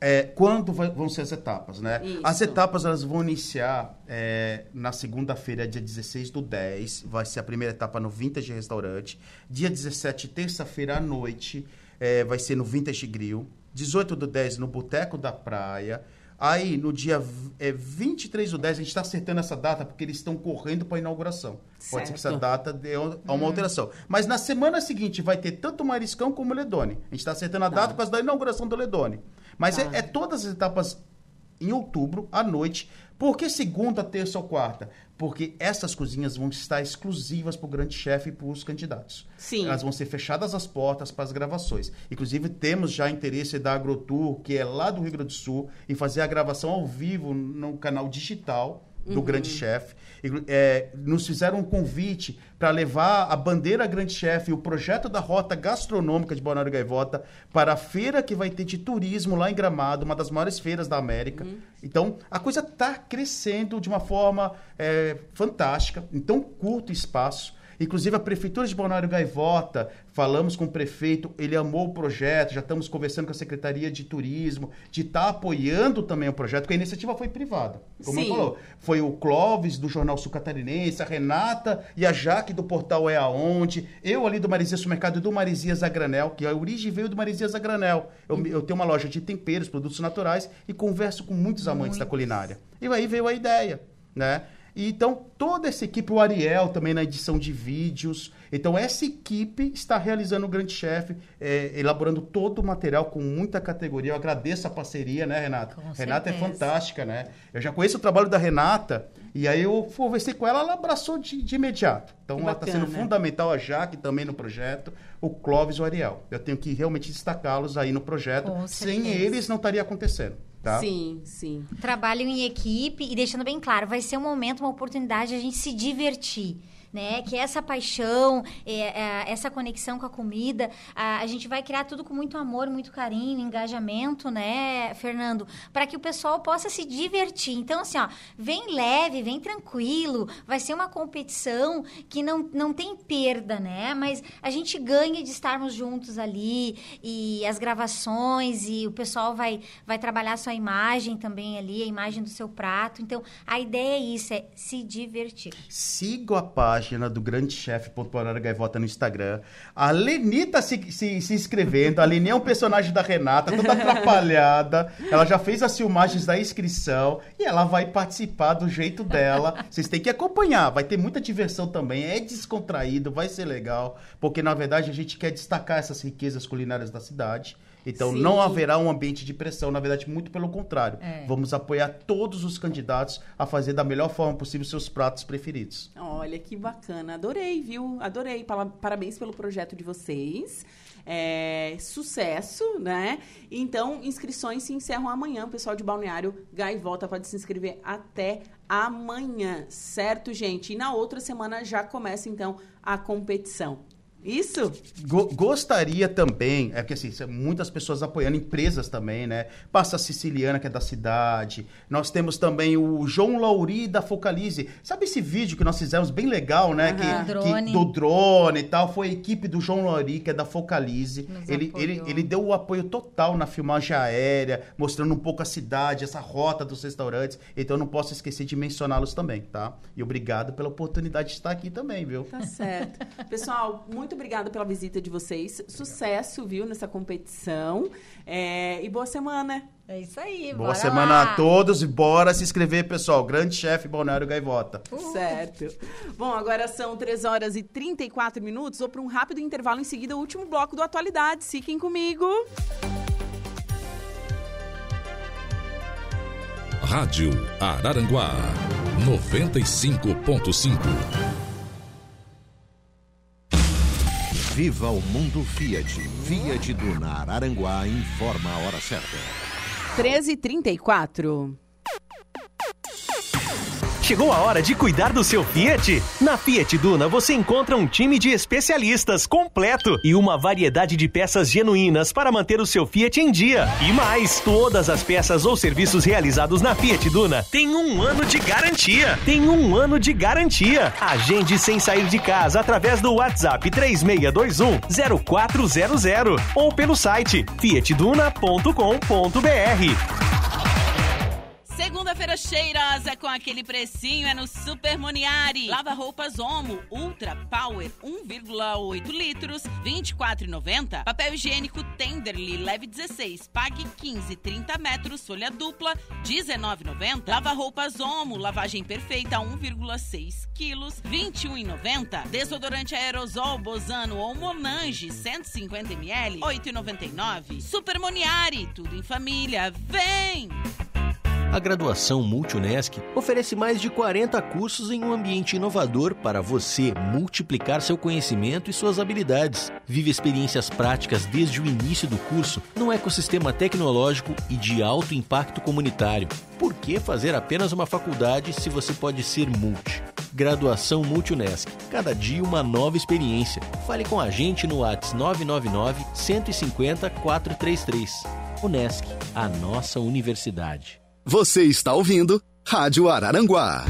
É, quando vai- vão ser as etapas, né? Isso. As etapas elas vão iniciar é, na segunda-feira, dia 16 do 10. Vai ser a primeira etapa no Vintage Restaurante. Dia 17, terça-feira à noite, é, vai ser no Vintage Grill. 18 do 10 no Boteco da Praia. Aí, no dia é, 23 do 10, a gente está acertando essa data porque eles estão correndo para a inauguração. Pode ser que essa Certo. data dê uma uma alteração. Mas na semana seguinte vai ter tanto o Mariscão como o Ledone. A gente está acertando a data por causa da inauguração do Ledone. Mas é, é todas as etapas em outubro, à noite. Por que segunda, terça ou quarta? Porque essas cozinhas vão estar exclusivas para o grande chefe e para os candidatos. Sim. Elas vão ser fechadas as portas para as gravações. Inclusive, temos já interesse da AgroTour, que é lá do Rio Grande do Sul, em fazer a gravação ao vivo no canal digital do Uhum. Grande Chefe. É, nos fizeram um convite para levar a bandeira Grande Chefe e o projeto da Rota Gastronômica de Balneário Gaivota para a feira que vai ter de turismo lá em Gramado, uma das maiores feiras da América. Uhum. Então, a coisa está crescendo de uma forma é, fantástica, em tão curto espaço. Inclusive, a Prefeitura de Balneário Gaivota, falamos com o prefeito, ele amou o projeto, já estamos conversando com a Secretaria de Turismo, de estar apoiando também o projeto, porque a iniciativa foi privada. Como Sim. eu falou, foi o Clóvis, do Jornal Sul Catarinense, a Renata e a Jaque, do portal É Aonde, eu ali do Marizias Supermercado e do Marizias a Granel, que a origem veio do Marizias a Granel. Eu, eu tenho uma loja de temperos, produtos naturais, e converso com muitos amantes da culinária. E aí veio a ideia, né? E então, toda essa equipe, o Ariel também na edição de vídeos. Então, essa equipe está realizando o Grande Chefe, é, elaborando todo o material com muita categoria. Eu agradeço a parceria, né, Renata? Com Renata é certeza. fantástica, né? Eu já conheço o trabalho da Renata, e aí eu conversei com ela, ela abraçou de, de imediato. Então, Que ela está sendo fundamental, a Jaque também no projeto, o Clóvis e o Ariel. Eu tenho que realmente destacá-los aí no projeto. Com Sem certeza. eles, não estaria acontecendo, tá? Sim, sim. trabalham em equipe e deixando bem claro, vai ser um momento, uma oportunidade de a gente se divertir. Né? Que essa paixão, é, é, essa conexão com a comida, a, a gente vai criar tudo com muito amor, muito carinho, engajamento, né, Fernando? Para que o pessoal possa se divertir. Então, assim, ó, vem leve, vem tranquilo, vai ser uma competição que não, não tem perda, né? Mas a gente ganha de estarmos juntos ali e as gravações e o pessoal vai, vai trabalhar sua imagem também ali, a imagem do seu prato. Então, a ideia é isso, é se divertir. Siga a página do Grande Chefe Balneário Gaivota no Instagram. A Leni tá se, se, se inscrevendo. A Leni é um personagem da Renata, toda atrapalhada. Ela já fez as filmagens da inscrição e ela vai participar do jeito dela. Vocês têm que acompanhar. Vai ter muita diversão também. É descontraído, vai ser legal. Porque, na verdade, a gente quer destacar essas riquezas culinárias da cidade. Então, Sim. não haverá um ambiente de pressão. Na verdade, muito pelo contrário. É. Vamos apoiar todos os candidatos a fazer da melhor forma possível seus pratos preferidos. Olha que bacana, adorei, viu? Adorei. Parabéns pelo projeto de vocês. É, sucesso, né? Então, inscrições se encerram amanhã. O pessoal de Balneário Gaivota pode se inscrever até amanhã, certo, gente? E na outra semana já começa, então, a competição. Isso? Go- gostaria também, é que assim, muitas pessoas apoiando, empresas também, né? Passa a Siciliana, que é da cidade. Nós temos também o João Lauri da Focalize. Sabe esse vídeo que nós fizemos bem legal, né? Aham. Que, Do drone. que- do drone e tal. Foi a equipe do João Lauri, que é da Focalize. Nos Ele, apoiou. ele, ele deu o apoio total na filmagem aérea, mostrando um pouco a cidade, essa rota dos restaurantes. Então eu não posso esquecer de mencioná-los também, tá? E obrigado pela oportunidade de estar aqui também, viu? Tá certo. Pessoal, muito obrigada pela visita de vocês. Sucesso, viu, nessa competição. É, e boa semana. É isso aí, Boa bora semana lá. a todos e bora se inscrever, pessoal. Grande chefe Balneário Gaivota. Certo. Bom, agora são 3 horas e 34 minutos. Vou para um rápido intervalo em seguida, o último bloco do Atualidades. Fiquem comigo. Rádio Araranguá 95.5. Viva o mundo Fiat. Fiat do Araranguá informa a hora certa. 13h34. Chegou a hora de cuidar do seu Fiat? Na Fiat Duna você encontra um time de especialistas completo e uma variedade de peças genuínas para manter o seu Fiat em dia. E mais, todas as peças ou serviços realizados na Fiat Duna têm um ano de garantia. Tem um ano de garantia. Agende sem sair de casa através do WhatsApp 3621 0400 ou pelo site fiatduna.com.br. Segunda-feira cheirosa com aquele precinho é no Super Moniari. Lava roupas Omo Ultra Power 1,8 litros, 24,90. Papel higiênico Tenderly leve 16, pague 15, 30 metros, folha dupla 19,90. Lava roupas Omo lavagem perfeita 1,6 quilos, 21,90. Desodorante aerosol Bozano ou Monange 150 ml, 8,99. Super Moniari, tudo em família. Vem! A graduação Multunesc oferece mais de 40 cursos em um ambiente inovador para você multiplicar seu conhecimento e suas habilidades. Vive experiências práticas desde o início do curso num ecossistema tecnológico e de alto impacto comunitário. Por que fazer apenas uma faculdade se você pode ser multi? Graduação Multunesc. Cada dia uma nova experiência. Fale com a gente no WhatsApp 999 150 433. Unesc, a nossa universidade. Você está ouvindo Rádio Araranguá.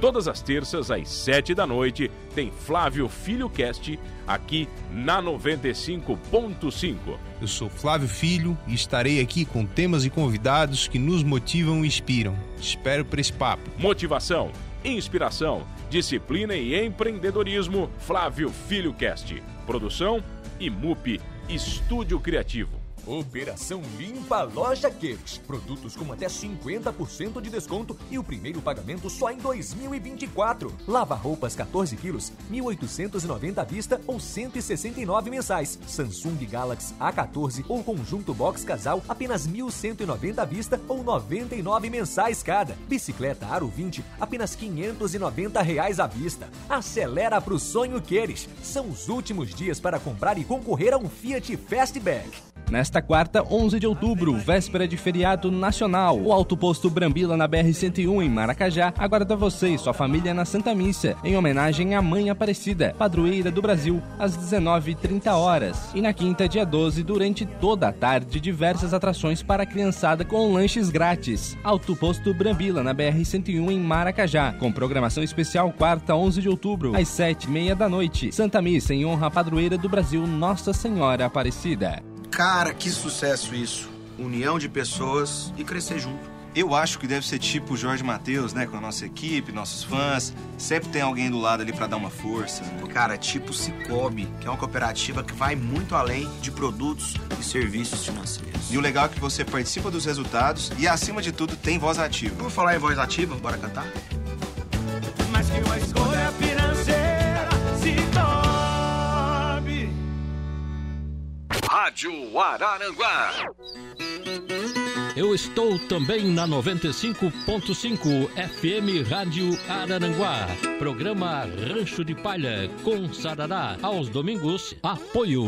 Todas as terças, às sete da noite, tem Flávio Filho Cast aqui na 95.5. Eu sou Flávio Filho e estarei aqui com temas e convidados que nos motivam e inspiram. Espero por esse papo. Motivação, inspiração, disciplina e empreendedorismo. Flávio Filho Cast. Produção e MUP Estúdio Criativo. Operação Limpa Loja Queiros. Produtos com até 50% de desconto e o primeiro pagamento só em 2024. Lava roupas 14 quilos, 1.890 à vista ou 169 mensais. Samsung Galaxy A14 ou conjunto box casal apenas 1.190 à vista ou 99 mensais cada. Bicicleta Aro 20 apenas 590 reais à vista. Acelera pro sonho Queires. São os últimos dias para comprar e concorrer a um Fiat Fastback. Nesta quarta, 11 de outubro, véspera de feriado nacional, o Alto Posto Brambila na BR-101 em Maracajá aguarda você e sua família na Santa Missa, em homenagem à Mãe Aparecida, padroeira do Brasil, às 19h30 horas. E na quinta, dia 12, durante toda a tarde, diversas atrações para a criançada com lanches grátis. Alto Posto Brambila na BR-101 em Maracajá, com programação especial quarta, 11 de outubro, às 7h30 da noite. Santa Missa em honra à padroeira do Brasil, Nossa Senhora Aparecida. Cara, que sucesso isso. União de pessoas e crescer junto. Eu acho que deve ser tipo o Jorge Matheus, né? Com a nossa equipe, nossos fãs. Sempre tem alguém do lado ali para dar uma força. Cara, tipo Cicobi, que é uma cooperativa que vai muito além de produtos e serviços financeiros. E o legal é que você participa dos resultados e, acima de tudo, tem voz ativa. Vamos falar em voz ativa? Bora cantar? Mas que uma escolha Rádio Araranguá. Eu estou também na 95.5 FM Rádio Araranguá. Programa Rancho de Palha com Sarará. Aos domingos, apoio.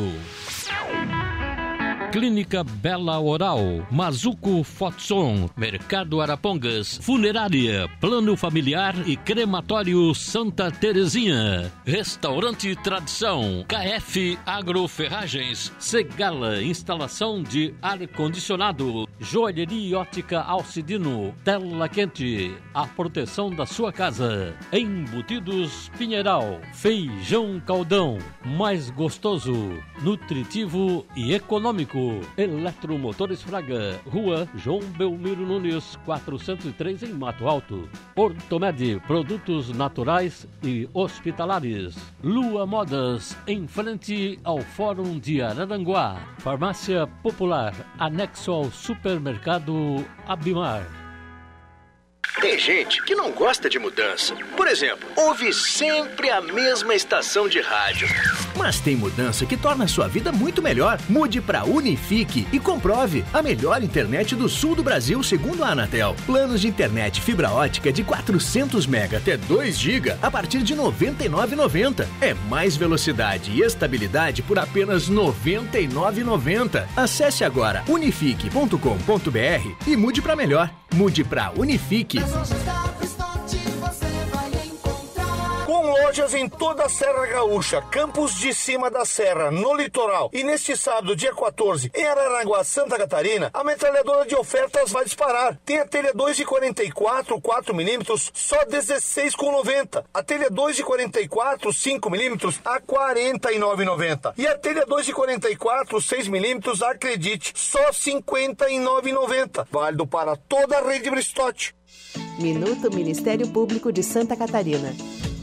Clínica Bela Oral, Mazuco Fotson, Mercado Arapongas, Funerária, Plano Familiar e Crematório Santa Terezinha, Restaurante Tradição, KF Agroferragens, Segala, instalação de ar-condicionado, Joalheria Ótica Alcidino, Tela Quente, a proteção da sua casa, Embutidos Pinheiral, Feijão Caldão, mais gostoso, nutritivo e econômico. Eletromotores Fraga, Rua João Belmiro Nunes, 403 em Mato Alto. Ortomed, produtos naturais e hospitalares. Lua Modas, em frente ao Fórum de Araranguá. Farmácia Popular, anexo ao supermercado Abimar. Tem gente que não gosta de mudança. Por exemplo, ouve sempre a mesma estação de rádio. Mas tem mudança que torna a sua vida muito melhor. Mude para Unifique e comprove a melhor internet do sul do Brasil, segundo a Anatel. Planos de internet fibra ótica de 400 mega até 2 GB a partir de R$ 99,90. É mais velocidade e estabilidade por apenas R$ 99,90. Acesse agora unifique.com.br e mude para melhor. Mude para Unifique. Lojas em toda a Serra Gaúcha, Campos de Cima da Serra, no litoral. E neste sábado, dia 14, em Araranguá, Santa Catarina, a metralhadora de ofertas vai disparar. Tem a telha 2,44 4mm, só 16,90. A telha 2,44 5mm a 49,90. E a telha 2,44 6mm, acredite, só 59,90. Válido para toda a rede Bristote. Minuto Ministério Público de Santa Catarina.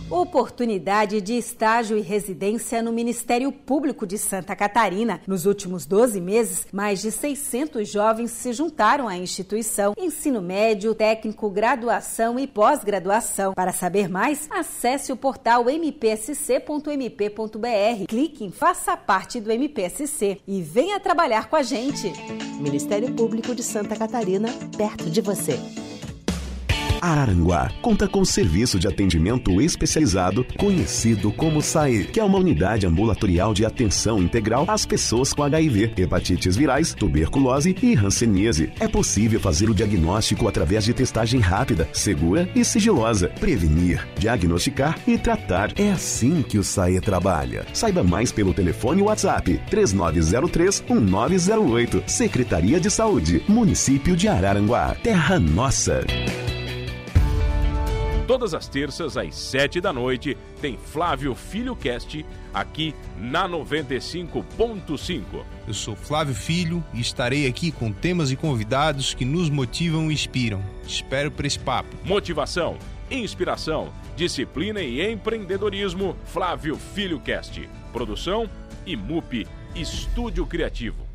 Oportunidade de estágio e residência no Ministério Público de Santa Catarina. Nos últimos 12 meses, mais de 600 jovens se juntaram à instituição. Ensino médio, técnico, graduação e pós-graduação. Para saber mais, acesse o portal mpsc.mp.br. Clique em Faça Parte do MPSC e venha trabalhar com a gente. Ministério Público de Santa Catarina, perto de você. Araranguá conta com serviço de atendimento especializado conhecido como SAE, que é uma unidade ambulatorial de atenção integral às pessoas com HIV, hepatites virais, tuberculose e hanseníase. É possível fazer o diagnóstico através de testagem rápida, segura e sigilosa. Prevenir, diagnosticar e tratar. É assim que o SAE trabalha. Saiba mais pelo telefone WhatsApp 3903-1908. Secretaria de Saúde, Município de Araranguá. Terra Nossa. Todas as terças, às sete da noite, tem Flávio Filho Cast aqui na 95.5. Eu sou Flávio Filho e estarei aqui com temas e convidados que nos motivam e inspiram. Espero por esse papo. Motivação, inspiração, disciplina e empreendedorismo. Flávio Filho Cast. Produção IMUP Estúdio Criativo.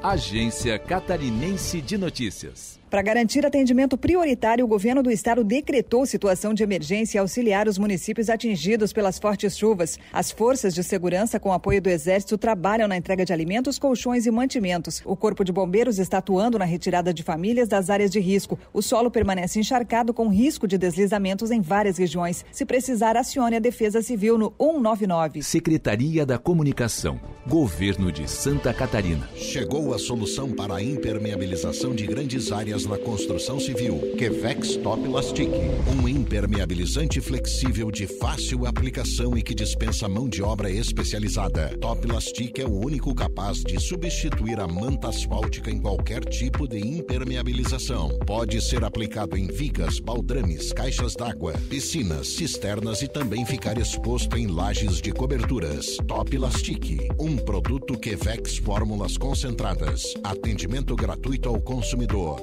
Agência Catarinense de Notícias. Para garantir atendimento prioritário, o governo do estado decretou situação de emergência e auxiliar os municípios atingidos pelas fortes chuvas. As forças de segurança, com apoio do Exército, trabalham na entrega de alimentos, colchões e mantimentos. O Corpo de Bombeiros está atuando na retirada de famílias das áreas de risco. O solo permanece encharcado com risco de deslizamentos em várias regiões. Se precisar, acione a Defesa Civil no 199. Secretaria da Comunicação. Governo de Santa Catarina. Chegou a solução para a impermeabilização de grandes áreas na construção civil. Quevex Top Lastic. Um impermeabilizante flexível de fácil aplicação e que dispensa mão de obra especializada. Top Lastic é o único capaz de substituir a manta asfáltica em qualquer tipo de impermeabilização. Pode ser aplicado em vigas, baldrames, caixas d'água, piscinas, cisternas e também ficar exposto em lajes de coberturas. Top Lastic. Um produto Quevex Fórmulas Concentradas. Atendimento gratuito ao consumidor.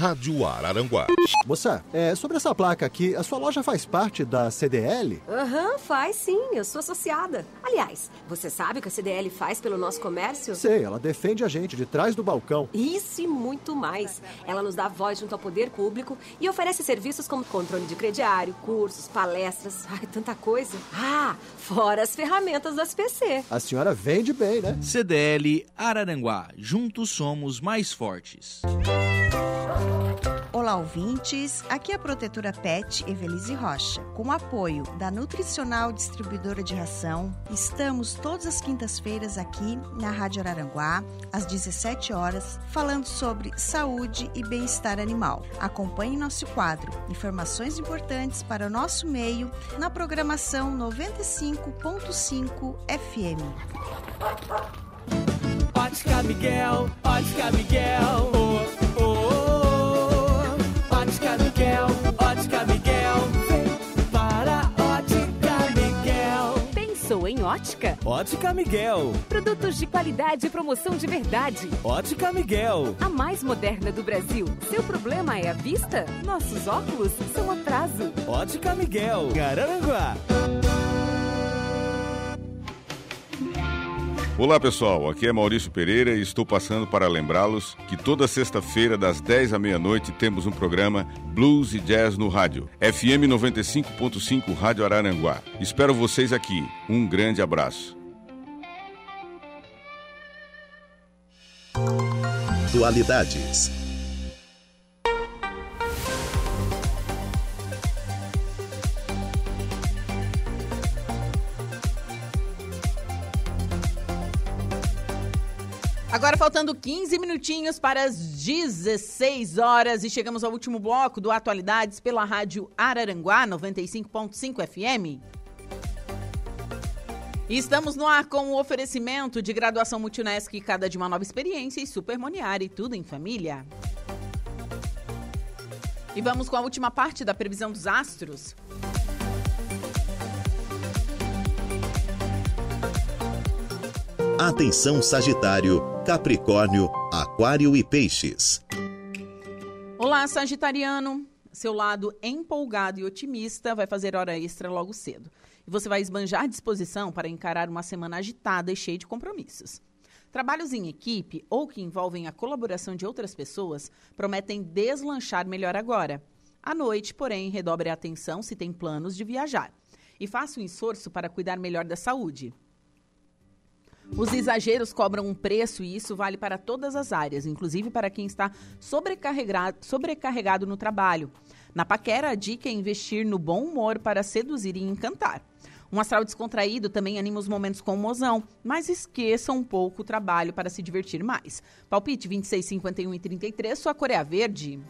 Rádio Araranguá. Moça, é, sobre essa placa aqui, a sua loja faz parte da CDL? Aham, uhum, faz sim, eu sou associada. Aliás, você sabe o que a CDL faz pelo nosso comércio? Sei, ela defende a gente de trás do balcão. Isso e muito mais. Ela nos dá voz junto ao poder público e oferece serviços como controle de crediário, cursos, palestras, ai, tanta coisa. Ah, fora as ferramentas do SPC. A senhora vende bem, né? CDL Araranguá, juntos somos mais fortes. Olá, ouvintes. Aqui é a protetora PET Evelise Rocha. Com o apoio da Nutricional Distribuidora de Ração, estamos todas as quintas-feiras aqui na Rádio Araranguá, às 17 horas, falando sobre saúde e bem-estar animal. Acompanhe nosso quadro Informações importantes para o nosso meio na programação 95.5 FM. Ótica Miguel, Ótica Miguel, oh. Ótica? Ótica Miguel, Produtos de qualidade e promoção de verdade. Ótica Miguel, A mais moderna do Brasil. Seu problema é a vista? Nossos óculos são atraso. Ótica Miguel, Garanguá. Olá pessoal, aqui é Maurício Pereira e estou passando para lembrá-los que toda sexta-feira, das 10 à meia-noite, temos um programa Blues e Jazz no Rádio, FM 95.5 Rádio Araranguá. Espero vocês aqui. Um grande abraço. Dualidades. Agora faltando 15 minutinhos para as 16 horas e chegamos ao último bloco do Atualidades pela Rádio Araranguá 95.5 FM. E estamos no ar com o oferecimento de graduação Multunesc, cada de uma nova experiência e Super Moniari, tudo em família. E vamos com a última parte da previsão dos astros. Atenção Sagitário, Capricórnio, Aquário e Peixes. Olá, Sagitariano. Seu lado empolgado e otimista vai fazer hora extra logo cedo. E você vai esbanjar disposição para encarar uma semana agitada e cheia de compromissos. Trabalhos em equipe ou que envolvem a colaboração de outras pessoas prometem deslanchar melhor agora. À noite, porém, redobre a atenção se tem planos de viajar. E faça um esforço para cuidar melhor da saúde. Os exageros cobram um preço e isso vale para todas as áreas, inclusive para quem está sobrecarregado, sobrecarregado no trabalho. Na paquera, a dica é investir no bom humor para seduzir e encantar. Um astral descontraído também anima os momentos com o mozão, mas esqueça um pouco o trabalho para se divertir mais. Palpite 26, 51 e 33, sua cor é verde.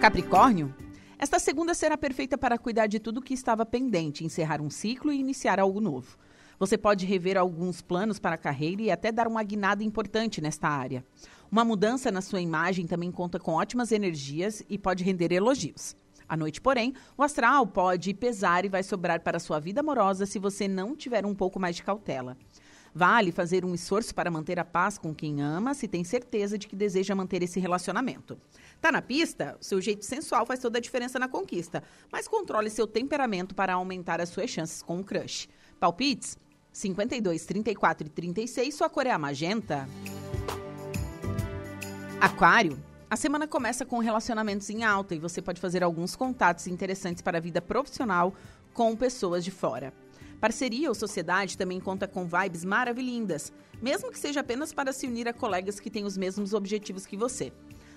Capricórnio, esta segunda será perfeita para cuidar de tudo que estava pendente, encerrar um ciclo e iniciar algo novo. Você pode rever alguns planos para a carreira e até dar uma guinada importante nesta área. Uma mudança na sua imagem também conta com ótimas energias e pode render elogios. À noite, porém, o astral pode pesar e vai sobrar para a sua vida amorosa se você não tiver um pouco mais de cautela. Vale fazer um esforço para manter a paz com quem ama se tem certeza de que deseja manter esse relacionamento. Tá na pista? Seu jeito sensual faz toda a diferença na conquista, mas controle seu temperamento para aumentar as suas chances com o crush. Palpites? 52, 34 e 36, sua cor é a magenta. Aquário. A semana começa com relacionamentos em alta e você pode fazer alguns contatos interessantes para a vida profissional com pessoas de fora. Parceria ou sociedade também conta com vibes maravilhindas, mesmo que seja apenas para se unir a colegas que têm os mesmos objetivos que você.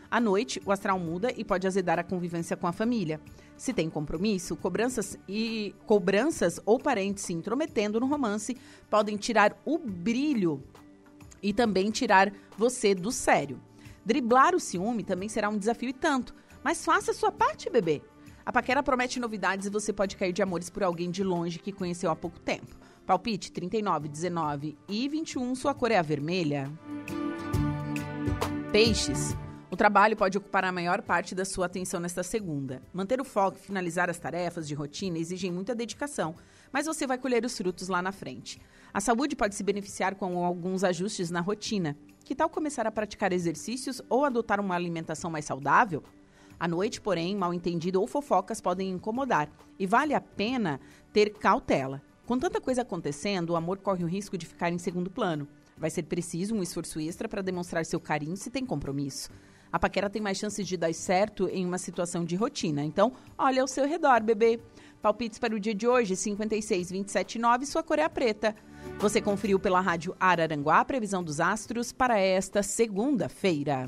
À noite, o astral muda e pode azedar a convivência com a família. Se tem compromisso, cobranças e cobranças ou parentes se intrometendo no romance podem tirar o brilho e também tirar você do sério. Driblar o ciúme também será um desafio e tanto, mas faça a sua parte, bebê. A paquera promete novidades e você pode cair de amores por alguém de longe que conheceu há pouco tempo. Palpite 39, 19 e 21, sua cor é a vermelha. Peixes. O trabalho pode ocupar a maior parte da sua atenção nesta segunda. Manter o foco e finalizar as tarefas de rotina exigem muita dedicação, mas você vai colher os frutos lá na frente. A saúde pode se beneficiar com alguns ajustes na rotina. Que tal começar a praticar exercícios ou adotar uma alimentação mais saudável? À noite, porém, mal entendido ou fofocas podem incomodar e vale a pena ter cautela. Com tanta coisa acontecendo, o amor corre o risco de ficar em segundo plano. Vai ser preciso um esforço extra para demonstrar seu carinho se tem compromisso. A paquera tem mais chances de dar certo em uma situação de rotina. Então, olha ao seu redor, bebê. Palpites para o dia de hoje, 56, 27, 9, sua cor é a preta. Você conferiu pela rádio Araranguá a previsão dos astros para esta segunda-feira.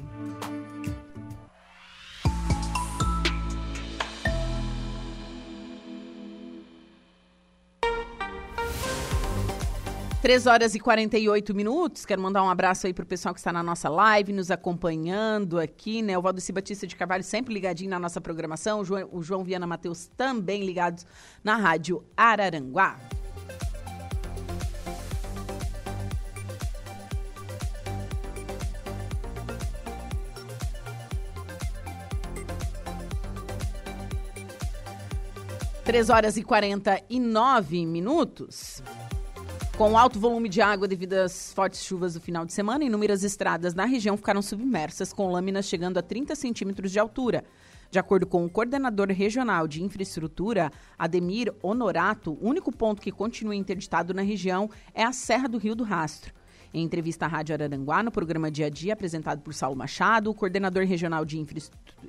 3 horas e 48 minutos. Quero mandar um abraço aí pro pessoal que está na nossa live, nos acompanhando aqui, né? O Valdeci Batista de Carvalho sempre ligadinho na nossa programação. O João, o João Viana Matheus também ligados na Rádio Araranguá. Três horas e quarenta e nove minutos. Com alto volume de água devido às fortes chuvas do final de semana, inúmeras estradas na região ficaram submersas, com lâminas chegando a 30 centímetros de altura. De acordo com o coordenador regional de infraestrutura, Ademir Honorato, o único ponto que continua interditado na região é a Serra do Rio do Rastro. Em entrevista à Rádio Araranguá, no programa Dia a Dia, apresentado por Saulo Machado, o coordenador regional de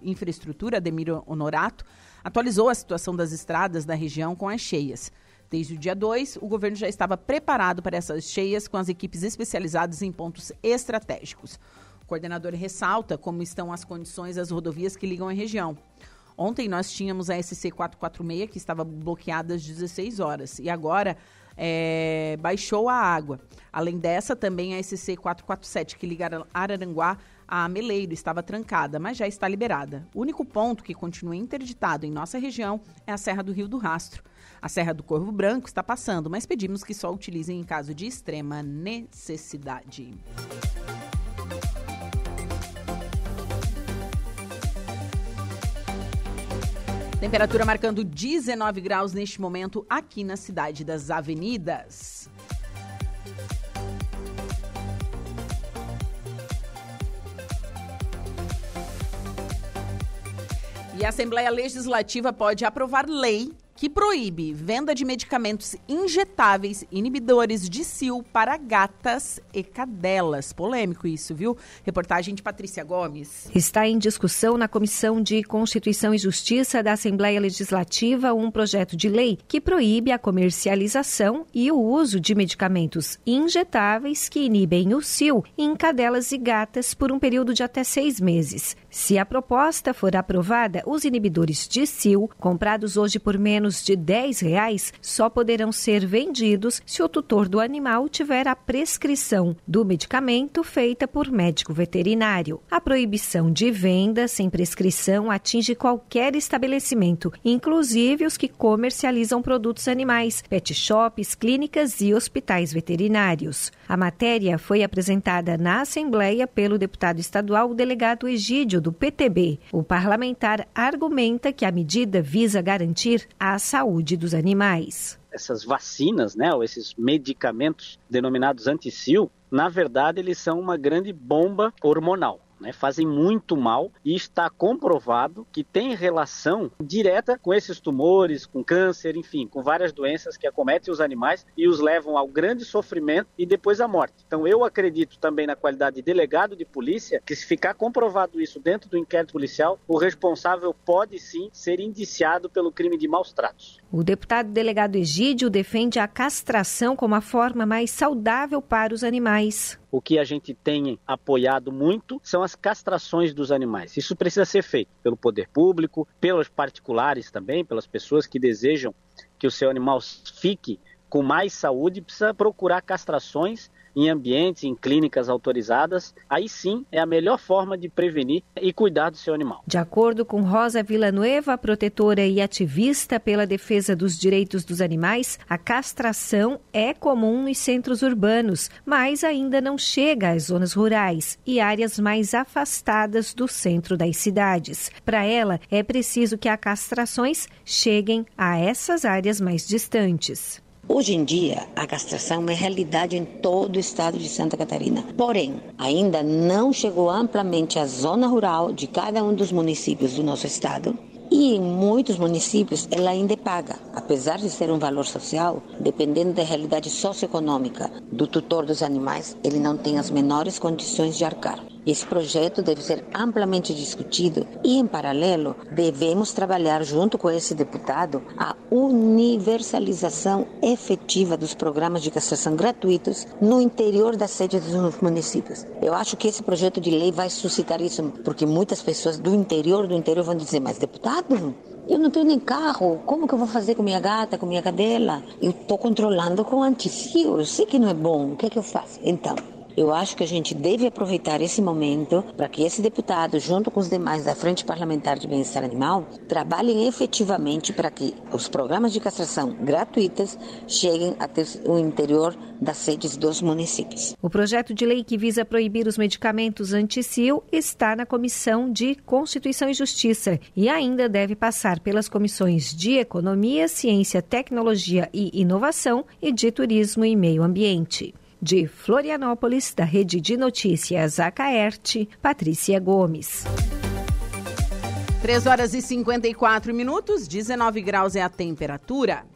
infraestrutura, Ademir Honorato, atualizou a situação das estradas da região com as cheias. Desde o dia 2, o governo já estava preparado para essas cheias com as equipes especializadas em pontos estratégicos. O coordenador ressalta como estão as condições das rodovias que ligam a região. Ontem nós tínhamos a SC 446 que estava bloqueada às 16 horas e agora é, baixou a água. Além dessa, também a SC 447 que liga Araranguá a Meleiro estava trancada, mas já está liberada. O único ponto que continua interditado em nossa região é a Serra do Rio do Rastro. A Serra do Corvo Branco está passando, mas pedimos que só utilizem em caso de extrema necessidade. Temperatura marcando 19 graus neste momento aqui na cidade das avenidas. E a Assembleia Legislativa pode aprovar lei que proíbe venda de medicamentos injetáveis inibidores de cio para gatas e cadelas. Polêmico isso, viu? Reportagem de Patrícia Gomes. Está em discussão na Comissão de Constituição e Justiça da Assembleia Legislativa um projeto de lei que proíbe a comercialização e o uso de medicamentos injetáveis que inibem o cio em cadelas e gatas por um período de até seis meses. Se a proposta for aprovada, os inibidores de cio, comprados hoje por menos de 10 reais, só poderão ser vendidos se o tutor do animal tiver a prescrição do medicamento feita por médico veterinário. A proibição de venda sem prescrição atinge qualquer estabelecimento, inclusive os que comercializam produtos animais, pet shops, clínicas e hospitais veterinários. A matéria foi apresentada na Assembleia pelo deputado estadual delegado Egídio do PTB. O parlamentar argumenta que a medida visa garantir a saúde dos animais. Essas vacinas, né, ou esses medicamentos denominados anti-sil, na verdade, eles são uma grande bomba hormonal né, fazem muito mal e está comprovado que tem relação direta com esses tumores, com câncer, enfim, com várias doenças que acometem os animais e os levam ao grande sofrimento e depois à morte. Então eu acredito também na qualidade de delegado de polícia que se ficar comprovado isso dentro do inquérito policial, o responsável pode sim ser indiciado pelo crime de maus tratos. O deputado delegado Egídio defende a castração como a forma mais saudável para os animais. O que a gente tem apoiado muito são as castrações dos animais. Isso precisa ser feito pelo poder público, pelos particulares também, pelas pessoas que desejam que o seu animal fique com mais saúde, precisa procurar castrações em ambientes, em clínicas autorizadas, aí sim é a melhor forma de prevenir e cuidar do seu animal. De acordo com Rosa Villanueva, protetora e ativista pela defesa dos direitos dos animais, a castração é comum nos centros urbanos, mas ainda não chega às zonas rurais e áreas mais afastadas do centro das cidades. Para ela, é preciso que as castrações cheguem a essas áreas mais distantes. Hoje em dia, a castração é realidade em todo o estado de Santa Catarina. Porém, ainda não chegou amplamente à zona rural de cada um dos municípios do nosso estado. E em muitos municípios ela ainda é paga, apesar de ser um valor social, dependendo da realidade socioeconômica do tutor dos animais, ele não tem as menores condições de arcar. Esse projeto deve ser amplamente discutido e, em paralelo, devemos trabalhar junto com esse deputado a universalização efetiva dos programas de castração gratuitos no interior das sedes dos municípios. Eu acho que esse projeto de lei vai suscitar isso, porque muitas pessoas do interior do interior vão dizer: mas deputado, eu não tenho nem carro, como que eu vou fazer com minha gata, com minha cadela? Eu estou controlando com anticio, eu sei que não é bom, o que é que eu faço? Então, eu acho que a gente deve aproveitar esse momento para que esse deputado, junto com os demais da Frente Parlamentar de Bem-Estar Animal, trabalhem efetivamente para que os programas de castração gratuitas cheguem até o interior das sedes dos municípios. O projeto de lei que visa proibir os medicamentos anti-sil está na Comissão de Constituição e Justiça e ainda deve passar pelas comissões de Economia, Ciência, Tecnologia e Inovação e de Turismo e Meio Ambiente. De Florianópolis, da Rede de Notícias Acaerte, Patrícia Gomes. 3 horas e 54 minutos, 19 graus é a temperatura.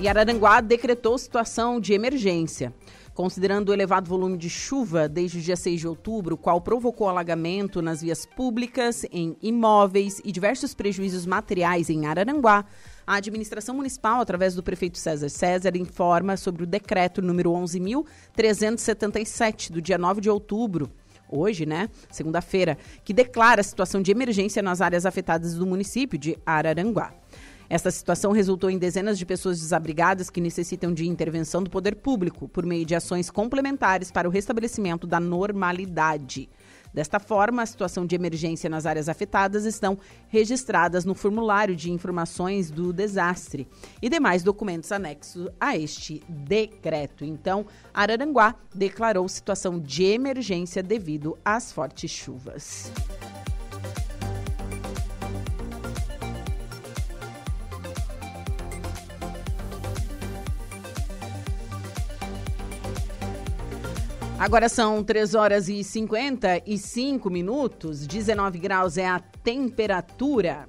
E Araranguá decretou situação de emergência. Considerando o elevado volume de chuva desde o dia 6 de outubro, qual provocou alagamento nas vias públicas, em imóveis e diversos prejuízos materiais em Araranguá, a administração municipal, através do prefeito César César, informa sobre o decreto número 11.377, do dia 9 de outubro, hoje, né, segunda-feira, que declara a situação de emergência nas áreas afetadas do município de Araranguá. Esta situação resultou em dezenas de pessoas desabrigadas que necessitam de intervenção do poder público por meio de ações complementares para o restabelecimento da normalidade. Desta forma, a situação de emergência nas áreas afetadas estão registradas no formulário de informações do desastre e demais documentos anexos a este decreto. Então, Araranguá declarou situação de emergência devido às fortes chuvas. Agora são 3 horas e 55 minutos, 19 graus é a temperatura.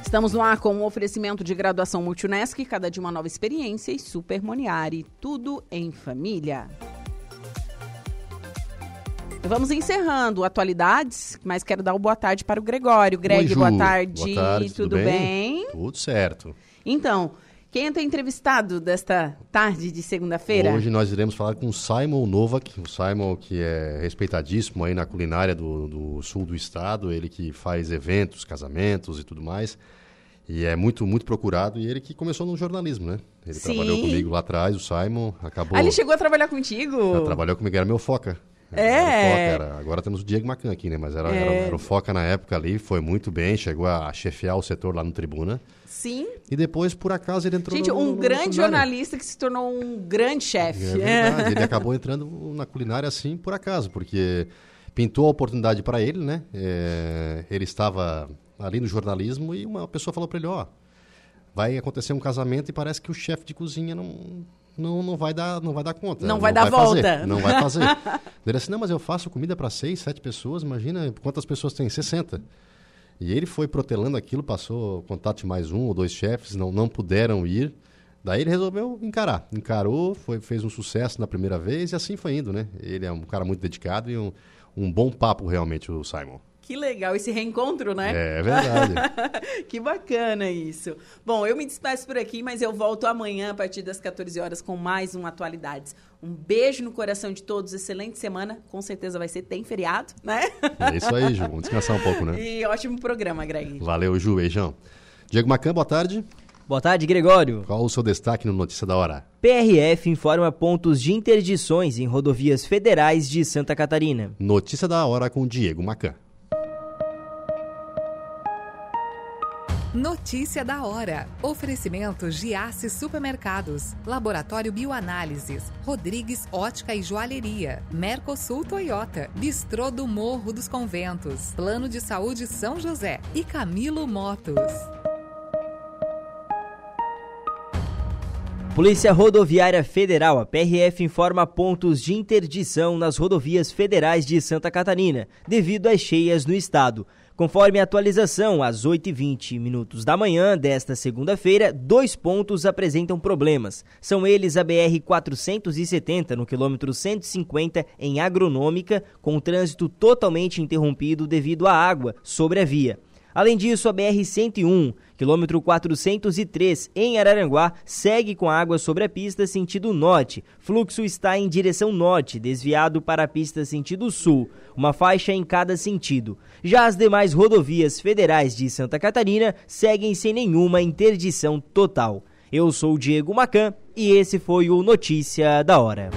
Estamos no ar com um oferecimento de graduação Multunesc, cada dia uma nova experiência e Super Moniari, tudo em família. Vamos encerrando atualidades, mas quero dar uma boa tarde para o Gregório. Greg, Oi, boa tarde. Boa tarde, tudo, tudo bem? bem? Tudo certo. Então, quem é teu entrevistado desta tarde de segunda-feira? Hoje nós iremos falar com o Simon Novak, o Simon que é respeitadíssimo aí na culinária do, do sul do estado, ele que faz eventos, casamentos e tudo mais. E é muito, muito procurado. E ele que começou no jornalismo, né? Ele Sim. trabalhou comigo lá atrás, o Simon, acabou... Ah, ele chegou a trabalhar contigo? Já trabalhou comigo, era meu foca. É. Era o Foca, era- agora temos o Diego Macan aqui, né? Mas era, era- É. era o Foca na época ali, foi muito bem, chegou a chefiar o setor lá no Tribuna. Sim. E depois, por acaso, ele entrou Gente, no, um no- no grande jornalista que se tornou um grande chefe. É verdade, ele acabou entrando na culinária assim por acaso, porque pintou a oportunidade para ele, né? É, ele estava ali no jornalismo e uma pessoa falou para ele, ó, vai acontecer um casamento e parece que o chefe de cozinha não não, não vai dar não vai dar conta Não vai dar volta. fazer, não vai fazer ele assim não mas eu faço comida para seis sete pessoas imagina quantas pessoas tem 60 e ele foi protelando aquilo passou contato de mais um ou dois chefes não não puderam ir Daí ele resolveu encarar. Encarou, foi, fez um sucesso na primeira vez e assim foi indo, né? Ele é um cara muito dedicado e um, um bom papo realmente, o Simon. Que legal esse reencontro, né? É verdade. que bacana isso. Bom, eu me despeço por aqui, mas eu volto amanhã a partir das 14 horas com mais um Atualidades. Um beijo no coração de todos, excelente semana. Com certeza vai ser, tem feriado, né? É isso aí, Ju. Vamos descansar um pouco, né? E ótimo programa, Greg. Valeu, Ju. Beijão. Diego Macan, boa tarde. Boa tarde, Gregório. Qual o seu destaque no Notícia da Hora? PRF informa pontos de interdições em rodovias federais de Santa Catarina. Notícia da Hora com Diego Macan. Notícia da hora. Oferecimento Giasse Supermercados, Laboratório Bioanálises, Rodrigues Ótica e Joalheria, Mercosul Toyota, Bistrô do Morro dos Conventos, Plano de Saúde São José e Camilo Motos. Polícia Rodoviária Federal, a PRF, informa pontos de interdição nas rodovias federais de Santa Catarina, devido às cheias no estado. Conforme a atualização, às 8h20 minutos da manhã desta segunda-feira, dois pontos apresentam problemas. São eles a BR-470, no quilômetro 150, em Agronômica, com o trânsito totalmente interrompido devido à água sobre a via. Além disso, a BR-101, quilômetro 403, em Araranguá, segue com água sobre a pista sentido norte. Fluxo está em direção norte, desviado para a pista sentido sul, uma faixa em cada sentido. Já as demais rodovias federais de Santa Catarina seguem sem nenhuma interdição total. Eu sou o Diego Macan e esse foi o Notícia da Hora.